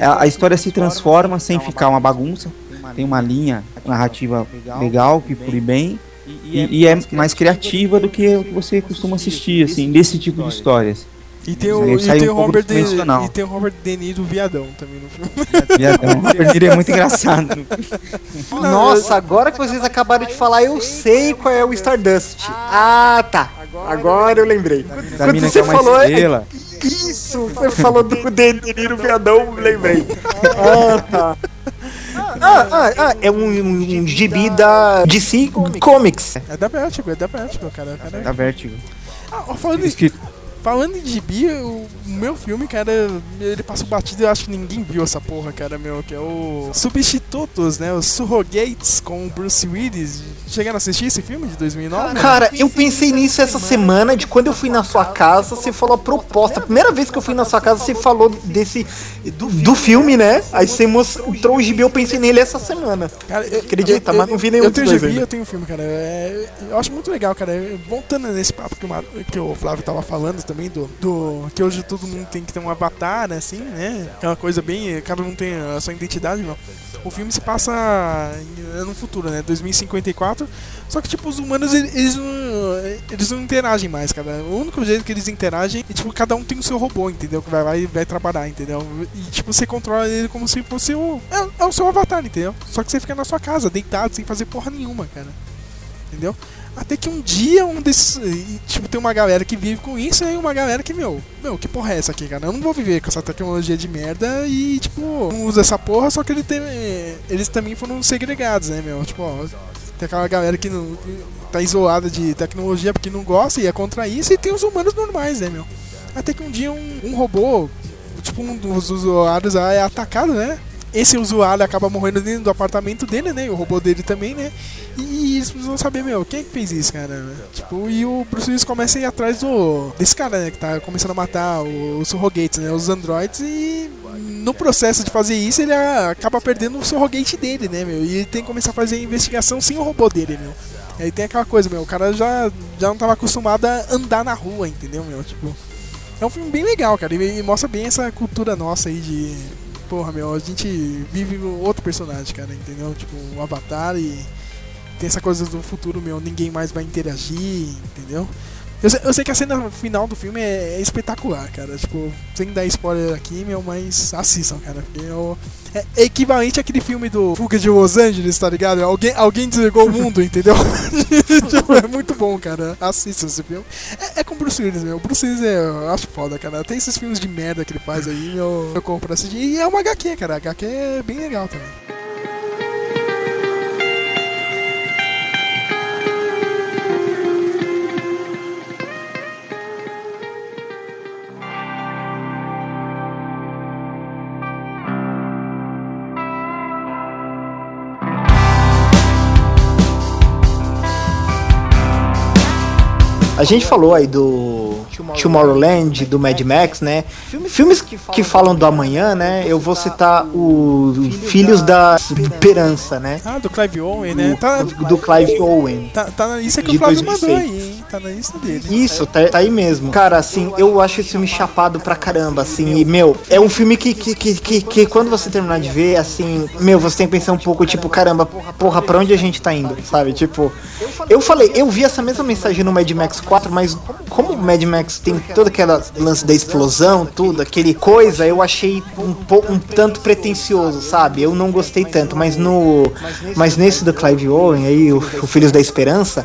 a, a história se transforma sem ficar uma bagunça. Tem uma linha narrativa legal que flui bem. E, e é mais criativa do que o que você costuma assistir, assim, desse tipo de histórias. E tem o, e tem um Robert do De, e tem o Robert De Niro viadão também no filme. Viadão. O Robert De Niro é muito engraçado. Nossa, agora que vocês acabaram de falar, eu sei qual é o Stardust. Ah, tá. Agora eu lembrei. Da Quando você é uma falou, é- estrela. isso, você falou do De Niro viadão, eu lembrei. Ah, tá. Ah, ah, ah, é um, um, um gibi da DC Comics. É da Vertigo, é da Vertigo, cara. cara. Da Vertigo. Ah, falando, Escrito. Falando em gibi, o meu filme, cara, ele passa batido e eu acho que ninguém viu essa porra, cara, meu, que é o Substitutos, né? Os Surrogates com o Bruce Willis. Chegaram a assistir esse filme de 2009? Cara, eu pensei nisso essa semana, de quando eu fui na sua casa, você falou a proposta. A primeira vez que eu fui na sua casa, você falou desse. do, filme, né? Aí você mostrou o gibi, eu pensei nele essa semana. Cara, eu, Acredita, eu- mas não vi nenhum Eu tenho gibi, ainda. eu tenho filme, cara. É, eu acho muito legal, cara. Voltando nesse papo que o, que o Flávio tava falando também, do, do que hoje todo mundo tem que ter um avatar, assim, né? Aquela coisa bem. Cada um tem a sua identidade, não. O filme se passa em- no futuro, né? 2054. Só que, tipo, os humanos, eles não, eles não interagem mais, cara. O único jeito que eles interagem é, tipo, cada um tem o seu robô, entendeu? Que vai lá e vai trabalhar, entendeu? E, tipo, você controla ele como se fosse o... É, é o seu avatar, entendeu? Só que você fica na sua casa, deitado, sem fazer porra nenhuma, cara. Entendeu? Até que um dia um desses. Tipo, tem uma galera que vive com isso e uma galera que, meu, meu, que porra é essa aqui, cara? Eu não vou viver com essa tecnologia de merda e, tipo, não usa essa porra, só que ele tem, eles também foram segregados, né, meu? Tipo, ó, tem aquela galera que não tá isolada de tecnologia porque não gosta e é contra isso, e tem os humanos normais, né, meu? Até que um dia um, um robô, tipo, um dos usuários é atacado, né? Esse usuário acaba morrendo dentro do apartamento dele, né? O robô dele também, né? E eles precisam saber, meu, quem é que fez isso, cara? Tipo, e o Bruce Willis começa a ir atrás do. desse cara, né? Que tá começando a matar os surrogates, né? Os androids e. No processo de fazer isso, ele acaba perdendo o surrogate dele, né, meu? E ele tem que começar a fazer a investigação sem o robô dele, meu. Aí tem aquela coisa, meu, o cara já, já não tava acostumado a andar na rua, entendeu, meu? Tipo. É um filme bem legal, cara. E mostra bem essa cultura nossa aí de. Porra, meu, a gente vive outro personagem, cara, entendeu? Tipo, o Avatar e. Tem essa coisa do futuro, meu, ninguém mais vai interagir, entendeu? Eu sei, eu sei que a cena final do filme é, é espetacular, cara. Tipo, sem dar spoiler aqui, meu, mas assistam, cara. Porque eu- é, equivalente àquele filme do Fuga de Los Angeles, tá ligado? Alguém, alguém desligou o mundo, entendeu? tipo, é muito bom, cara. Assistam esse filme. É, é com o Bruce Willis, meu. Bruce Willis é, eu acho foda, cara. Tem esses filmes de merda que ele faz aí, meu, eu compro pra assistir. E é uma HQ, cara. A HQ é bem legal também. A gente falou aí do Tomorrowland, do Mad Max, né? Filmes que, que falam do amanhã, né? Eu vou citar o Filhos da Esperança, né? Ah, do Clive Owen, né? Tá, Do Clive Owen. tá, tá na lista que o Flávio 2006. mandou aí, hein? Tá na lista dele. Isso, tá, tá aí mesmo. Cara, assim, eu acho esse filme chapado pra caramba, assim, e, meu, é um filme que, que, que, que, que quando você terminar de ver, assim, meu, você tem que pensar um pouco, tipo, caramba, porra, pra onde a gente tá indo, sabe? Tipo, eu falei, eu vi essa mesma mensagem no Mad Max 4, mas como o Mad Max tem toda aquela lance da explosão, tudo, aquele coisa, eu achei um pouco um tanto pretencioso, sabe? Eu não gostei tanto, mas no mas nesse do Clive Owen aí, o, o Filhos da Esperança,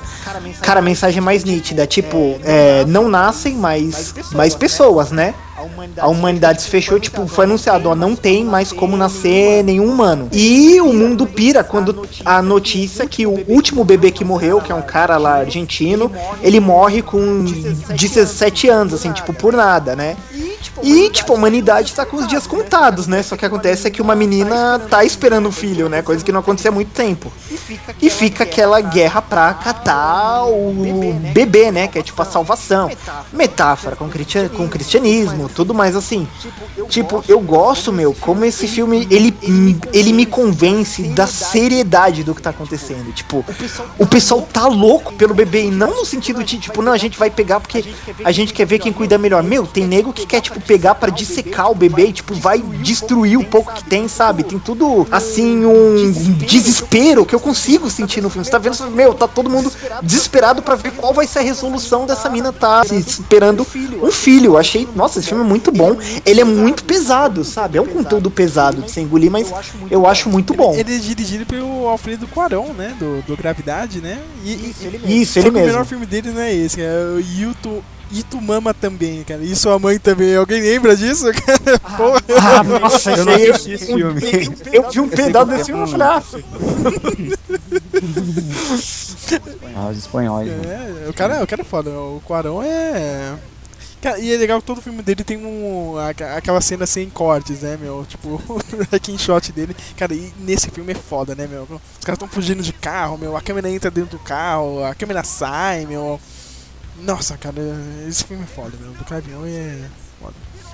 cara, a mensagem é mais nítida, tipo, é, não nascem mais mais pessoas, né? A humanidade se fechou, tipo, foi anunciado, ó, não tem mais como nascer nenhum humano. E o mundo pira quando a notícia que o último bebê que morreu, que é um cara lá argentino, ele morre com 17 anos, assim, tipo, por nada, né? E, tipo, a humanidade tá com os dias contados, né? Só que acontece é que uma menina tá esperando um filho, né? Coisa que não acontecia há muito tempo. E fica aquela guerra pra catar o bebê, né? Que é tipo a salvação. Metáfora com, cristian- com cristianismo, tudo mais assim. Tipo, eu gosto, meu, como esse filme, ele, ele me convence da seriedade do que tá acontecendo. Tipo, o pessoal tá louco pelo bebê, e não no sentido de, tipo, não, a gente vai pegar porque a gente quer ver quem cuida melhor. Meu, tem nego que quer, tipo, pegar pra dissecar o bebê e, tipo, vai destruir o pouco que tem, sabe? Tem tudo, assim, um desespero que eu consigo sentir no filme. Você tá vendo, meu, tá todo mundo desesperado pra ver qual vai ser a resolução dessa mina tá esperando um filho. Eu achei, nossa, esse filme é muito bom. Ele é muito pesado, sabe? É um conteúdo pesado de se engolir, mas eu acho muito bom. Ele é dirigido pelo Alfredo Cuarón, né? Do, do Gravidade, né? E, e- Isso, só ele que O melhor mesmo. filme dele não é esse, é o Yuto. Itumama também, cara. E sua mãe também. Alguém lembra disso, cara? Porra. Ah, nossa, Eu não assisti esse filme. Eu, eu vi um pedaço desse filme e falei, ah, Ah, os espanhóis, né? É, o cara, o cara é foda. O Quarão é. Cara, e é legal que todo filme dele tem um. aquela cena sem cortes, né, meu? Tipo, o wrecking shot dele. Cara, e nesse filme é foda, né, meu? Os caras estão fugindo de carro, meu. A câmera entra dentro do carro, a câmera sai, meu. Nossa, cara, esse filme é foda, meu. Do Clavião é foda.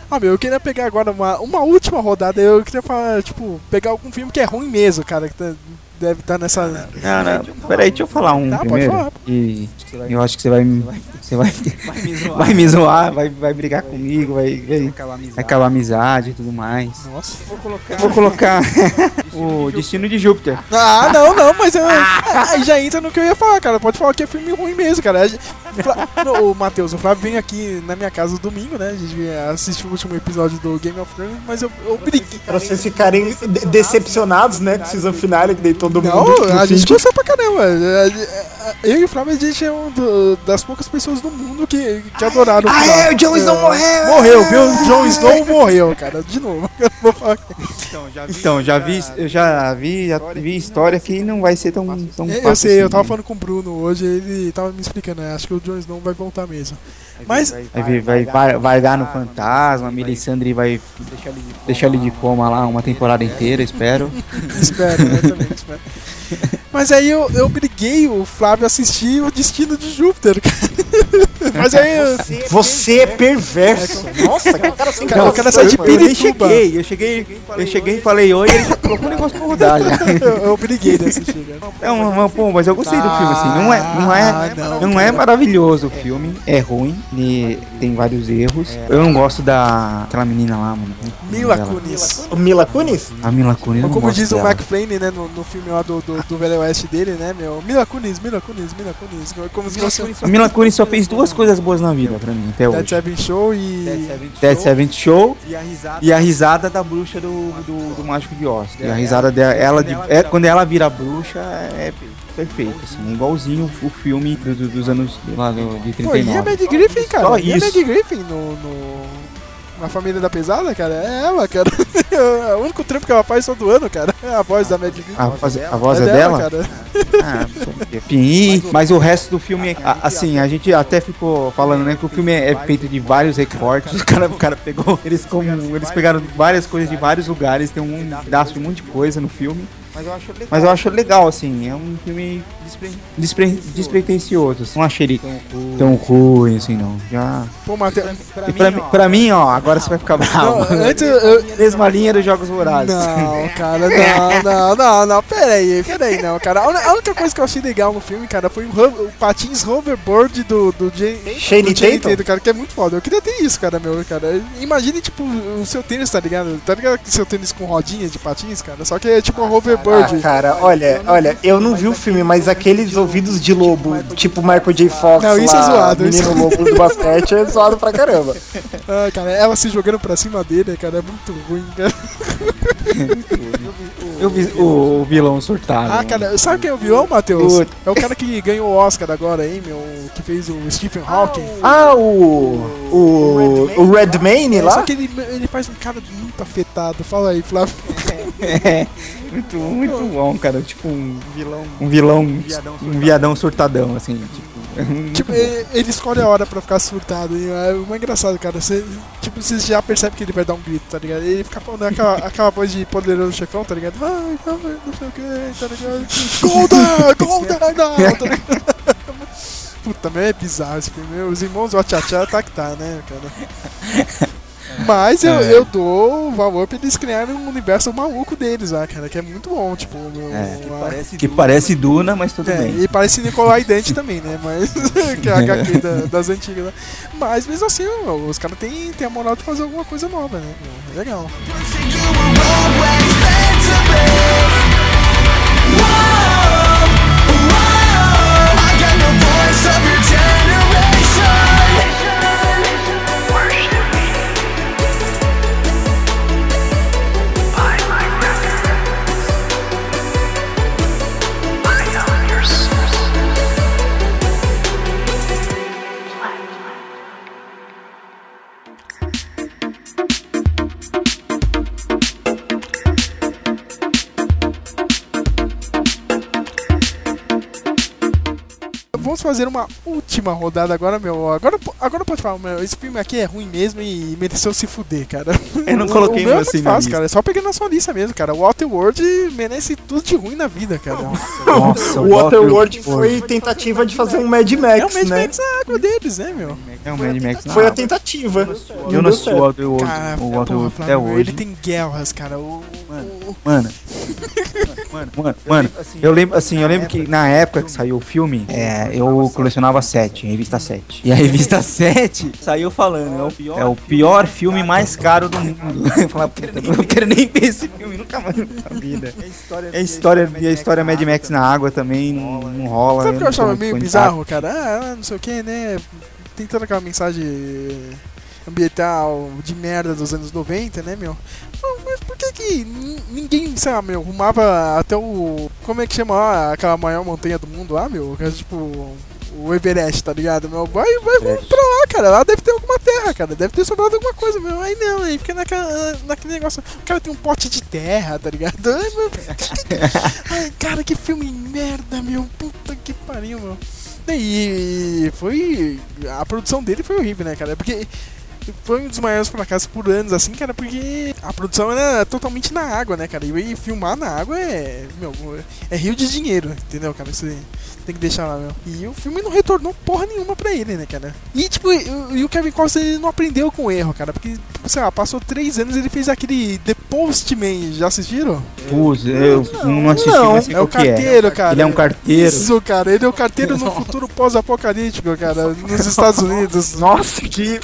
Ah, meu, eu queria pegar agora uma, uma última rodada. Eu queria falar, tipo, pegar algum filme que é ruim mesmo, cara. Que tá- deve estar nessa. Não, não, peraí, deixa eu falar um Tá, pode primeiro. falar. E eu acho que você vai me. Você vai, vai me zoar, vai, vai brigar comigo, vai, vai, vai acabar a amizade e tudo mais. Nossa. Eu vou colocar o Destino de Júpiter. Ah, não, não, mas eu, aí já entra no que eu ia falar, cara. Pode falar que é filme ruim mesmo, cara. Ô, Matheus, o Flávio veio aqui na minha casa domingo, né? A gente assistiu o último episódio do Game of Thrones, mas eu, eu briguei. pra vocês ficarem de- decepcionados, né, com o season finale que deitou todo Não, mundo. no a gente gostou pra caramba. É, é, Eu e o Flávio, a gente é um do- das poucas pessoas do mundo que, que adoraram o Ah, é, o Jon Snow É, morreu! Morreu, viu? O Jon Snow morreu, cara. De novo. Eu não vou falar. Então, já vi, eu já vi, já vi história que não vai ser tão, tão É, Eu fácil sei, eu assim, tava né? falando com o Bruno hoje, ele tava me explicando, né? Acho que o Jon Snow vai voltar mesmo. Mas, Vai, vai, vai vargar no fantasma, a Melisandre vai deixar ele de coma lá uma temporada inteira, espero. espero, né? Também espero. Mas aí eu, eu briguei o Flávio a assistir o Destino de Júpiter, cara. Mas aí eu, Você é perverso. Nossa, que cara sem Cara, cara. o cara sai de eu cheguei, eu cheguei, eu cheguei e falei oi e ele já colocou o negócio pra rodar já. eu, eu briguei de assistir, cara. É uma, pô, mas eu gostei do filme, assim. Não é, não Ah, é, não, não, é maravilhoso o filme. É ruim, e tem vários erros. Eu não gosto da aquela menina lá, mano. Mila Dela. Kunis. O Mila Kunis? A Mila Kunis. Ou como diz o dela. McFlane, né, no, no filme lá do, do, do Velho Oeste dele, né, meu? Mila Kunis, Mila Kunis, Mila Kunis. Como se fosse A Mila Kunis só fez duas coisas boas na vida pra mim, até Dead hoje. Seven Show e... Dead Seventh Show e a risada da bruxa do, do, do Mágico de Oz. E a risada dela, ela de, é, quando ela vira bruxa, é perfeito, assim, é igualzinho o filme do- do- dos anos lá do, de Pô, e a 39. Mad Griffin, cara? Só e a isso. Mad Griffin no, no... Na família da pesada, cara, é ela, cara. o único trampo que ela faz todo ano, cara. É a voz da Mad. A voz, a voz é, dela? cara. Ah, enfim, e- mas o resto do filme, a- assim, a gente até ficou falando, né, que o filme é feito de vários recortes. O cara, o cara pegou, eles, como, eles pegaram várias coisas de vários lugares, tem um pedaço de um monte de coisa no filme. Mas eu acho legal, assim, é um filme despre, despre, despretensioso. assim. Não achei ele tão ruim, assim, não. Já. Pô, Matheus... E pra, mim, pra mim, ó, agora você vai ficar bravo. Não, antes eu- Mesma linha dos Jogos Vorazes. Não, cara, não, não, não, não, pera aí, pera aí, não, cara. A única coisa que eu achei legal no filme, cara, foi o, ho- o patins hoverboard do, do, Jay, Shane do Tatum? cara, que é muito foda. Eu queria ter isso, cara, meu, cara. Imagine, tipo, o seu tênis, tá ligado? Tá ligado que seu tênis com rodinha de patins, cara? Só que é tipo um hoverboard. Ah, cara, olha, olha, eu não vi o filme, mas aqueles ouvidos de lobo, tipo Michael J. Fox, Não, isso lá, é zoado, menino isso- lobo do basquete, é zoado pra caramba. Ah, cara, ela se jogando pra cima dele, cara, é muito ruim, cara. Eu vi o, o vilão surtado. Ah, cara, sabe quem é o vilão, Matheus? É o cara que ganhou o Oscar agora aí, meu, que fez o Stephen Hawking. Ah, o. O. O Redmayne É, lá? Só que ele, ele faz um cara muito afetado. Fala aí, Flávio. É, muito, muito bom, cara. Tipo um vilão. Um vilão. Um viadão surtadão, assim. Tipo. Tipo, ele, ele escolhe a hora pra ficar surtado. E é muito engraçado, cara. Você, tipo, você já percebe que ele vai dar um grito, tá ligado? Ele fica falando aquela, aquela voz de poderoso chefão, tá ligado? Ai, ai, não sei o que, tá ligado? Golden! Golden! Não, tá ligado? Puta, meu, é bizarro esse filme. Os irmãos Wachachá tá que tá, né, cara? Mas eu, É. eu dou valor pra eles criarem um universo maluco deles lá, cara, que é muito bom, tipo, É, a- que parece Duna, mas tudo é, bem. e parece Nicolai Dente também, né? Mas. que é a HQ da- das antigas, né? Mas mesmo assim, os caras têm, têm a moral de fazer alguma coisa nova, né? É legal. Vamos fazer uma última rodada agora, meu. Agora, agora pode falar, meu. Esse filme aqui é ruim mesmo e mereceu se fuder, cara. Eu não O- coloquei o meu é assim na fácil, lista. cara. É só pegar na sua lista mesmo, cara. O Waterworld merece tudo de ruim na vida, cara. Nossa, O Waterworld foi tentativa de fazer um Mad Max, É o Mad né? Max a água deles, né, meu? É um Mad Max. Foi a tentativa. Eu Não assisti o. Waterworld, o Waterworld até hoje. ele tem guerras, cara. O, o- Mano. Mano, mano, mano, eu lembro, assim, eu lembro que na época que saiu o filme, é, eu colecionava 7, revista 7. E a revista 7 saiu falando, é o, pior, é o pior filme mais caro do mundo. Eu falava, puta, eu não quero nem ver esse filme nunca mais na vida. É história, e a história Mad Max na água também não, não rola. Sabe o que eu achava meio bizarro, cara? Ah, não sei o que, né? Tem toda aquela mensagem ambiental de merda dos anos 90, né, meu? Mas por que que nin- ninguém, sei lá, meu, arrumava até o... Como é que chama lá, aquela maior montanha do mundo lá, meu? Que é tipo... O Everest, tá ligado, meu? Vai, vai, vamos pra lá, cara. Lá deve ter alguma terra, cara. Deve ter sobrado alguma coisa, meu. Aí não, aí fica naquela, naquele negócio. O cara tem um pote de terra, tá ligado? Ai, meu, Ai, cara, que filme merda, meu. Puta que pariu, meu. E foi. A produção dele foi horrível, né, cara? Porque foi um dos maiores fracassos por anos, assim, cara, porque a produção era totalmente na água, né, cara? E filmar na água é. Meu, é rio de dinheiro, entendeu, cara? Você tem que deixar lá, meu. E o filme não retornou porra nenhuma pra ele, né, cara? E, tipo, e, o Kevin Costner ele não aprendeu com o erro, cara, porque, sei lá, passou três anos e ele fez aquele The Postman, já assistiram? Pus, eu não assisti, Não, mas sei é o que carteiro, cara. Ele é um carteiro. Isso, cara, ele é o carteiro no futuro pós-apocalíptico, cara, nos Estados Unidos. Nossa, que,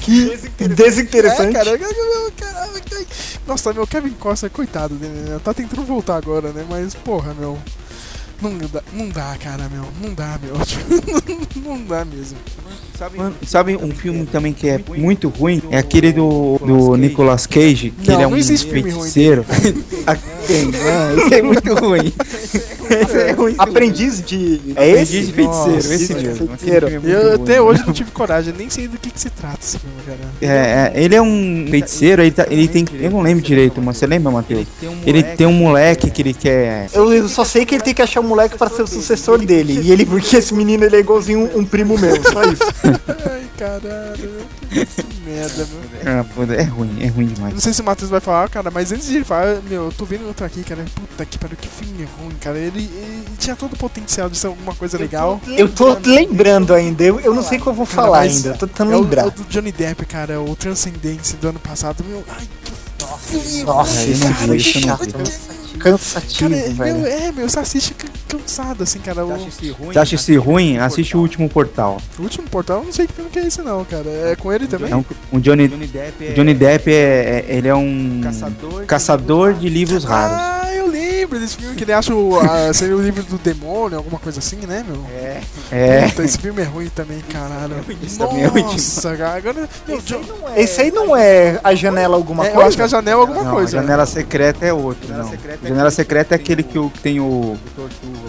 que desinteressante. É, cara, caramba, que- Nossa, meu Kevin Costner, coitado dele, né? Tá tentando voltar agora, né? Mas, porra, meu. Não dá, não dá, cara, meu. Não dá, meu. Não dá mesmo. Mano, sabe um filme também que é muito ruim? É aquele do, do Nicolas Cage, que Não, ele é não um ruim feiticeiro. Ah, esse é muito ruim. Esse é muito Aprendiz de. É Aprendiz esse? de feiticeiro, Nossa, esse de mesmo. feiticeiro. É Eu muito até ruim. hoje não tive coragem, nem sei do que, que se trata esse filme, cara. É, é, ele é um feiticeiro, ele, tá- ele tem. Eu não lembro direito, mas você lembra, Matheus? Ele tem um moleque que ele quer. Eu, eu só sei que ele tem que achar um moleque pra ser o sucessor dele. E ele, porque esse menino ele é igualzinho um, um primo meu, só isso. Ai, caralho. Que merda, meu. Ah, pô, é ruim, é ruim demais. Não sei se o Matheus vai falar, cara, mas antes de ele falar, meu, eu tô vendo outro aqui, cara. Puta que pariu, que filme ruim, cara. Ele, ele tinha todo o potencial de ser alguma coisa legal. Eu tô lembrando ainda, eu, eu não sei o que eu vou falar mas ainda, eu tô tentando É o, é lembrar. o do Johnny Depp, cara, o Transcendence do ano passado. Meu, ai, que Nossa, não cara, isso chato. vi. Cansativo, Cara, é, velho. meu, é, meu, você assiste can- cansado, assim, cara. O, Você acha esse ruim? Assiste o último portal. o último portal, eu não sei que filme que é esse, não, cara. É com ele também? É um, um Johnny, Johnny Depp é, é- ele é um caçador de livros raros. Ah, eu lembro desse filme que ele acha o, a, seria o livro do demônio, alguma coisa assim, né, meu? É. É. Puta, esse filme é ruim também, caralho. também é ruim Nossa, cara, agora. Meu, Jo- Esse aí não é a janela alguma é, eu coisa? acho que a janela é alguma Não, coisa. a janela secreta é outro. Não. Janela secreta é aquele que o- que tem o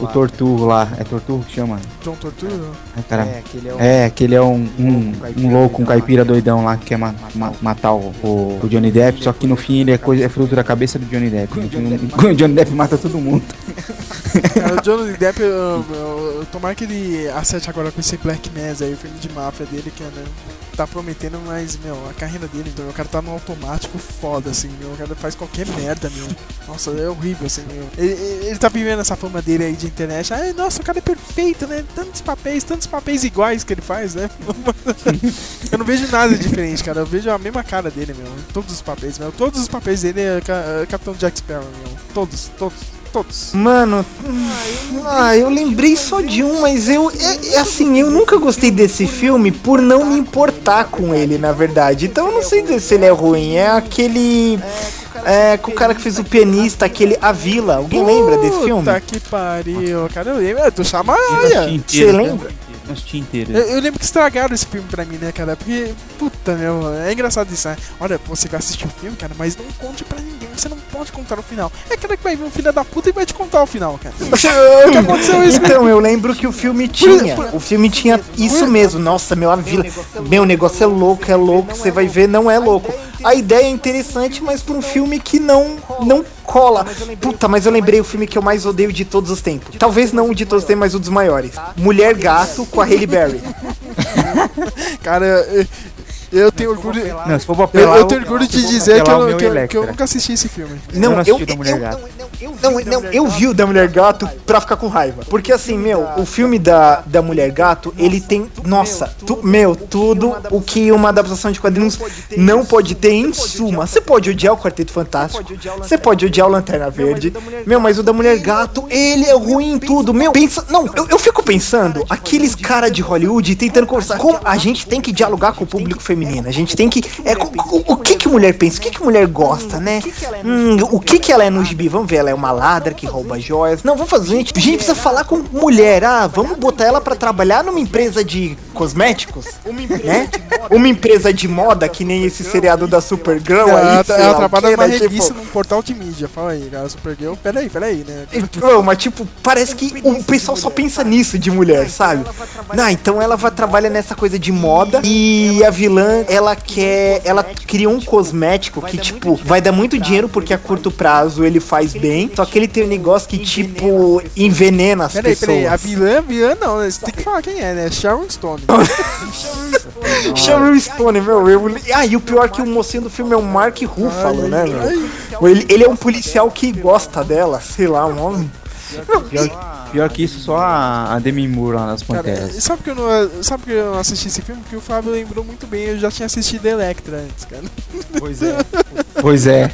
o torturro lá. É torturro que chama? John Tortura? Ai, caramba. É, que ele é um, um, um louco, um caipira doidão lá que quer ma- ma- matar o, o- o Johnny Depp, só que no fim ele é, coisa, é fruto da cabeça do Johnny Depp. No fim, O Johnny Depp mata todo mundo. Cara, o Johnny Depp, eu, eu, eu, tomara que ele acerte agora com esse Black Mass aí, o filme de máfia dele, que né, tá prometendo, mas, meu, a carreira dele, então, o cara tá no automático foda, assim, meu, o cara faz qualquer merda, meu. Nossa, é horrível, assim, meu. Ele, ele, tá vivendo essa fama dele aí de internet, ai, nossa, o cara é perfeito, né? Tantos papéis, tantos papéis iguais que ele faz, né? eu não vejo nada diferente, cara, eu vejo a mesma cara dele, meu, todos os papéis, meu. Todos os papéis dele é, é Capitão Jack Sparrow, meu. Todos, todos, todos. Mano, ah, eu lembrei só de um, mas eu, é, é assim, eu nunca gostei desse filme por não me importar com ele, na verdade. Então eu não sei se ele é ruim. É aquele, é, com o cara que fez o pianista, aquele A Vila. Alguém lembra desse filme? Puta que pariu, cara. Eu lembro, é do Chamaraia. Você lembra? Assisti inteiro. Eu, eu lembro que estragaram esse filme pra mim, né, cara? Porque, puta, meu, é engraçado isso, né? Olha, você vai assistir o filme, cara, mas não conte pra ninguém. Você não pode contar o final. É cara que vai vir um filho da puta e vai te contar o final, cara. o que aconteceu isso? Então, eu lembro que o filme tinha. O filme tinha isso mesmo. Nossa, meu, a vila. Meu, o negócio é louco, é louco. Você vai ver, não é louco. A ideia é interessante, mas pra um filme que não, não cola. Puta, mas eu lembrei o filme que eu mais odeio de todos os tempos. Talvez não o de todos os tempos, mas um dos maiores. Mulher Gato com a Halle Berry. Cara, eu, eu tenho orgulho. Não, se for pra Eu, apelar, eu tenho orgulho de dizer que eu, que, eu, que eu nunca assisti esse filme. Não, não eu, da eu, Mulher eu, Gato. não, não, eu vi o da Mulher Gato pra ficar com raiva. Porque assim, meu, o filme da, da Mulher Gato, ele tem, nossa, tu- meu, tudo o que uma adaptação de quadrinhos não pode ter em suma. Você pode odiar o Quarteto Fantástico, você pode odiar o Lanterna Verde, meu, mas o da Mulher Gato, ele é ruim em tudo, meu. Pensa, não, eu, eu fico pensando, aqueles cara de Hollywood tentando conversar com a gente tem que dialogar com o público feminino feminina. A gente tem que. É, o, o- que que mulher pensa? O que que mulher gosta, né? Hum, o que que ela é no gibi? Vamos ver, ela é uma ladra que rouba joias. Não, vamos fazer. Gente, a gente precisa falar com mulher. Ah, vamos botar ela pra trabalhar numa empresa de cosméticos? Né? Uma empresa de moda, que nem esse seriado da Supergirl aí. ela, ela trabalha numa né? Tipo, revista num portal de mídia. Fala aí, cara, Supergirl. Peraí, peraí, né? Não, mas tipo, parece que o pessoal só pensa nisso de mulher, sabe? Não, então ela vai trabalhar nessa coisa de moda e a vilã, ela quer, ela cria um cosmético que tipo vai dar muito dinheiro porque a curto prazo ele faz bem, só que ele tem um negócio que tipo envenena as Peraí, pessoas. peraí, a vilã, vilã não, né? Você tem que falar quem é, né? Sharon Stone. Sharon Stone, meu, eu... Ah, e o pior é que o mocinho do filme é o Mark Ruffalo, né, meu? Ele, ele é um policial que gosta dela, sei lá, um homem. Pior, pior que isso, só a, a Demi Moore lá nas Cara, Panteras. e sabe que eu não, sabe que eu não assisti esse filme? Porque o Flávio lembrou muito bem, eu já tinha assistido Electra antes, cara. Pois é. Pois é.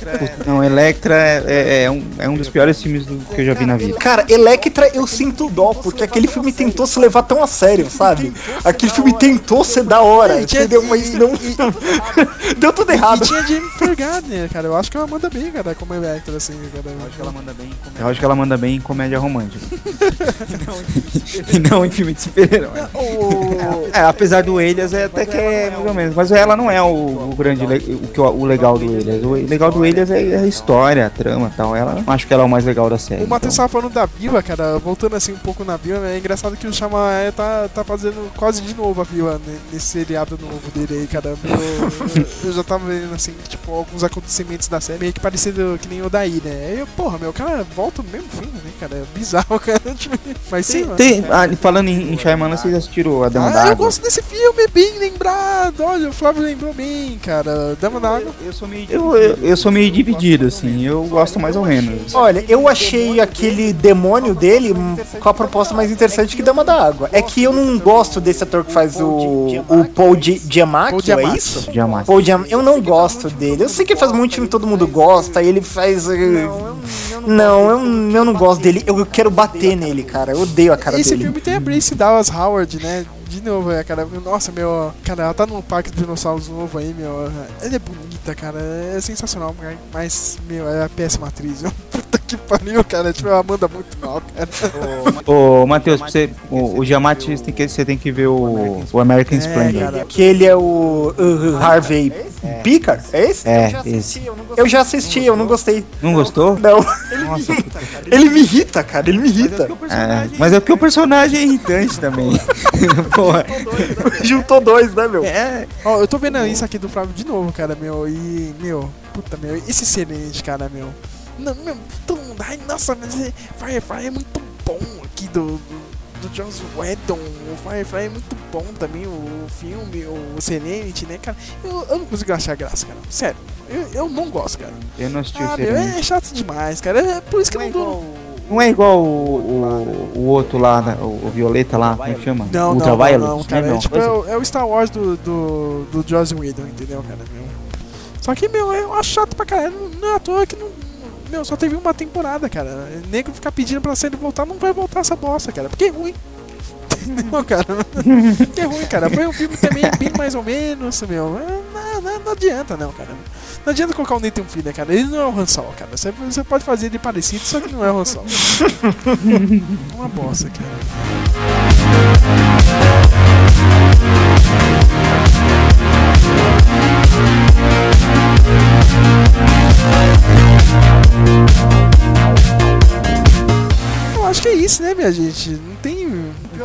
Não, Electra é, é- é um, é um dos piores filmes do- que eu já vi na vida. Cara, Electra eu sinto dó, porque aquele filme tentou se levar tão a sério, sabe? Aquele filme tentou ser da hora, E entendeu? Mas não. Deu tudo E errado. tinha Jennifer Gardner, cara. Eu acho que ela manda bem, cara, como Electra, assim, cara. Eu acho que ela manda bem em, eu acho que ela manda bem em comédia romântica. e não em filme de super-herói. É, apesar do Elias é até que é mais ou menos. Mas ela não é o, o grande le- o, que o legal do Elias. O legal do Elias é, é a história, a trama e tal. Ela não acho que ela é o mais legal da série. O Matheus então. tava falando da Viva, cara, voltando assim um pouco na Viva, é engraçado que o Chamaé tá, tá fazendo quase de novo a Viva né, nesse seriado novo dele aí, cara. Eu, eu já tava vendo assim, tipo, alguns acontecimentos da série meio que parecido que nem o daí, né? Aí eu, porra, meu, o cara volta no mesmo filme, né, cara? É bizarro, cara. Tipo, Mas sim, mano. Tem, ah, falando em, em Shyamalan, vocês assistiram a Dama Ah, eu d'Água? gosto desse filme, bem lembrado. Olha, o Flávio lembrou bem, cara. Dama d'Água. Eu sou meio eu, eu, eu sou meio dividido, assim. Eu gosto mais ou menos. Olha, eu achei aquele demônio dele com a proposta mais interessante que Dama da Água. É que eu não gosto desse ator que faz o, o Paul Giamatti, é Giamatti. isso? Jamais. Paul Giam- Eu não gosto dele. Eu sei que ele faz muito filme, todo mundo gosta, e ele faz. eh, Não, eu, eu não gosto dele. Eu quero bater nele, cara. Eu odeio a cara Esse dele. filme tem a Brace Dallas Howard, né? De novo, é, cara. Nossa, meu. Cara, ela tá no Parque dos Dinossauros novo aí, meu. Ela é bonita, cara. É sensacional, mas, meu, ela é péssima atriz. Puta que pariu, cara. Tipo, ela manda muito mal, cara. Ô, Matheus, você, o, o Giamatti, você tem que, você tem que ver o, o American Splendor. cara. Que ele é o uh, Harvey Picker, é esse? É, esse. Eu já assisti, eu não gostei. Não gostou? Não. Nossa, Ele me irrita, cara, ele me irrita. é, mas é porque o personagem é irritante também. Porra. Juntou dois, né, meu? É, Ó, eu tô vendo isso aqui do Flávio de novo, cara, meu. E, meu, puta, meu. Esse excelente, cara, meu. Não, meu, todo mundo. Ai, nossa, mas é- Firefly é muito bom aqui do. do do Joss Whedon, o Firefly é muito bom também, o filme, o Serenity, né, cara? Eu, eu não consigo achar graça, cara. Sério, eu, eu não gosto, cara. eu não assisti Ah, o meu, é chato demais, cara. É por isso que eu não dou. Não é igual o, o, o outro lá, né, o, o Violeta lá, como é que chama? Não, não, não, Ultraviolet? não, cara. Não, É, tipo, é, o- é o Star Wars do, do, do Joss Whedon, entendeu, cara? Meu. Só que, meu, eu acho chato pra caralho. Não, não é à toa que não. Meu, só teve uma temporada, cara. Nego ficar pedindo pra série voltar, não vai voltar essa bosta, cara. Porque é ruim. Entendeu, cara? Porque é ruim, cara. Foi um filme também bem mais ou menos, meu. É, Não, não, não adianta, não, cara. Não adianta colocar o Nathan Fillion, cara. Ele não é o Han Solo, cara. Você, você pode fazer ele parecido, só que não é o Han Solo. É uma bosta, cara. Isso, né, minha gente? Não tem.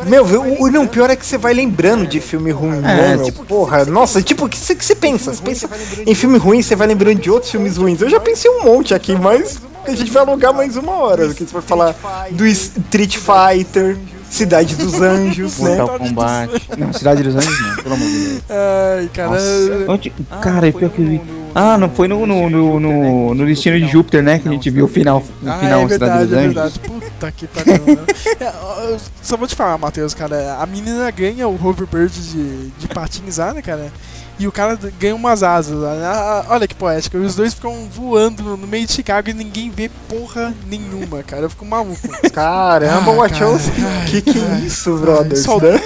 Meu, o, o não, pior é que você vai lembrando de filme ruim, né, meu? tipo- Porra, nossa, tipo, o que você que você pensa? Você pensa em filme ruim, você vai lembrando de outros filmes ruins. Eu já pensei um monte aqui, mas a gente vai alongar mais uma hora. Que você vai falar do Street Fighter, Cidade dos Anjos, né? Mortal Kombat. Não, Cidade dos Anjos não, pelo amor de Deus. Ai, cara. Nossa. Onde- Cara, é pior que eu vi. Ah, não foi no, no, no, no, no Destino de Júpiter, né? Que a gente viu o final, o Ah, final é verdade, dos é verdade. Puta que pariu. mano. É, Só vou te falar, Matheus, cara. A menina ganha o hoverbird de, de patins lá, né, cara? E o cara ganha umas asas? Ah, Olha que poética. Os dois ficam voando no meio de Chicago e ninguém vê porra nenhuma, cara. Eu fico maluco. Caramba, Ah, Wachowski. cara. Que que é isso, brothers, Só- né?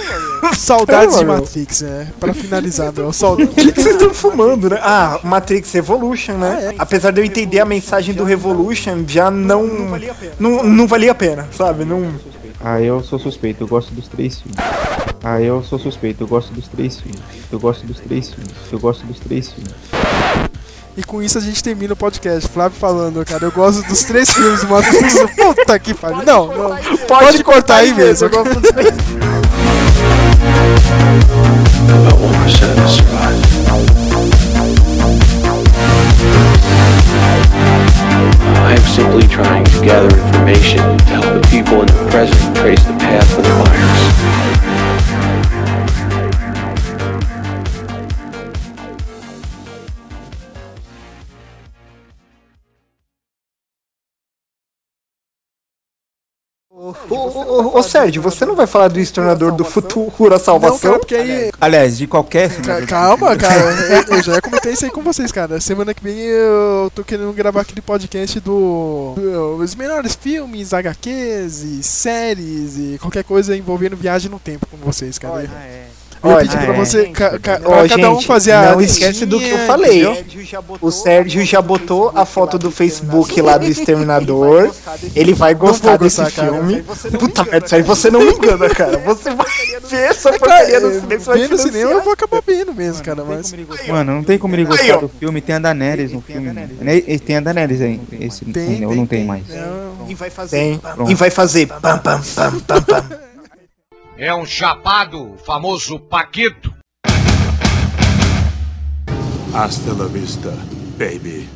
Saudades É, de. Matrix, né? Pra finalizar, meu. Saudades. O que, que vocês estão fumando, né? Ah, Matrix Revolution, né? Apesar de eu entender a mensagem do Revolution, já não. Não, não valia a pena, sabe? Não. Ah, eu sou suspeito, eu gosto dos três filmes. Ah, eu sou suspeito, eu gosto dos três filmes. Eu gosto dos três filmes. Eu gosto dos três filmes. E com isso a gente termina o podcast. Flávio falando, cara, eu gosto dos três filmes do Matrix. Puta que pariu. Não, não. Pode, cortar aí mesmo. Eu gosto dos três. About 1% has survived. I am simply trying to gather information to help the people in the present trace the path of the virus. Ô, ô, ô, ô, Sérgio, você não vai falar do Estornador do Futuro a Não, Salvação? cara, porque aí. Aliás, de qualquer. Ca- Calma, cara. Eu, eu já comentei isso aí com vocês, cara. Semana que vem eu tô querendo gravar aquele podcast do. do- Os melhores filmes, HQs e séries e qualquer coisa envolvendo viagem no tempo com vocês, cara. Eu ia pra é. você. ca- ca- Ó, pra cada um fazer a. não esquece do que eu falei. O Sérgio já botou a foto do Facebook lá do Exterminador. Ele vai gostar desse filme. Puta merda, Sérgio, você não me engana, cara. Você vai ver essa É, porcaria no cinema. você vai vendo no cinema eu vou acabar vendo mesmo, cara. Mas. Mano, não tem como ele Aí, gostar do filme. Tem a Daenerys no filme. né? Tem a Daenerys aí. Esse Tem, não, tem, não tem mais. E vai fazer. Tem. E vai fazer. Pam, pam, pam, pam, pam. É um chapado, famoso Paquito. Hasta la vista, baby.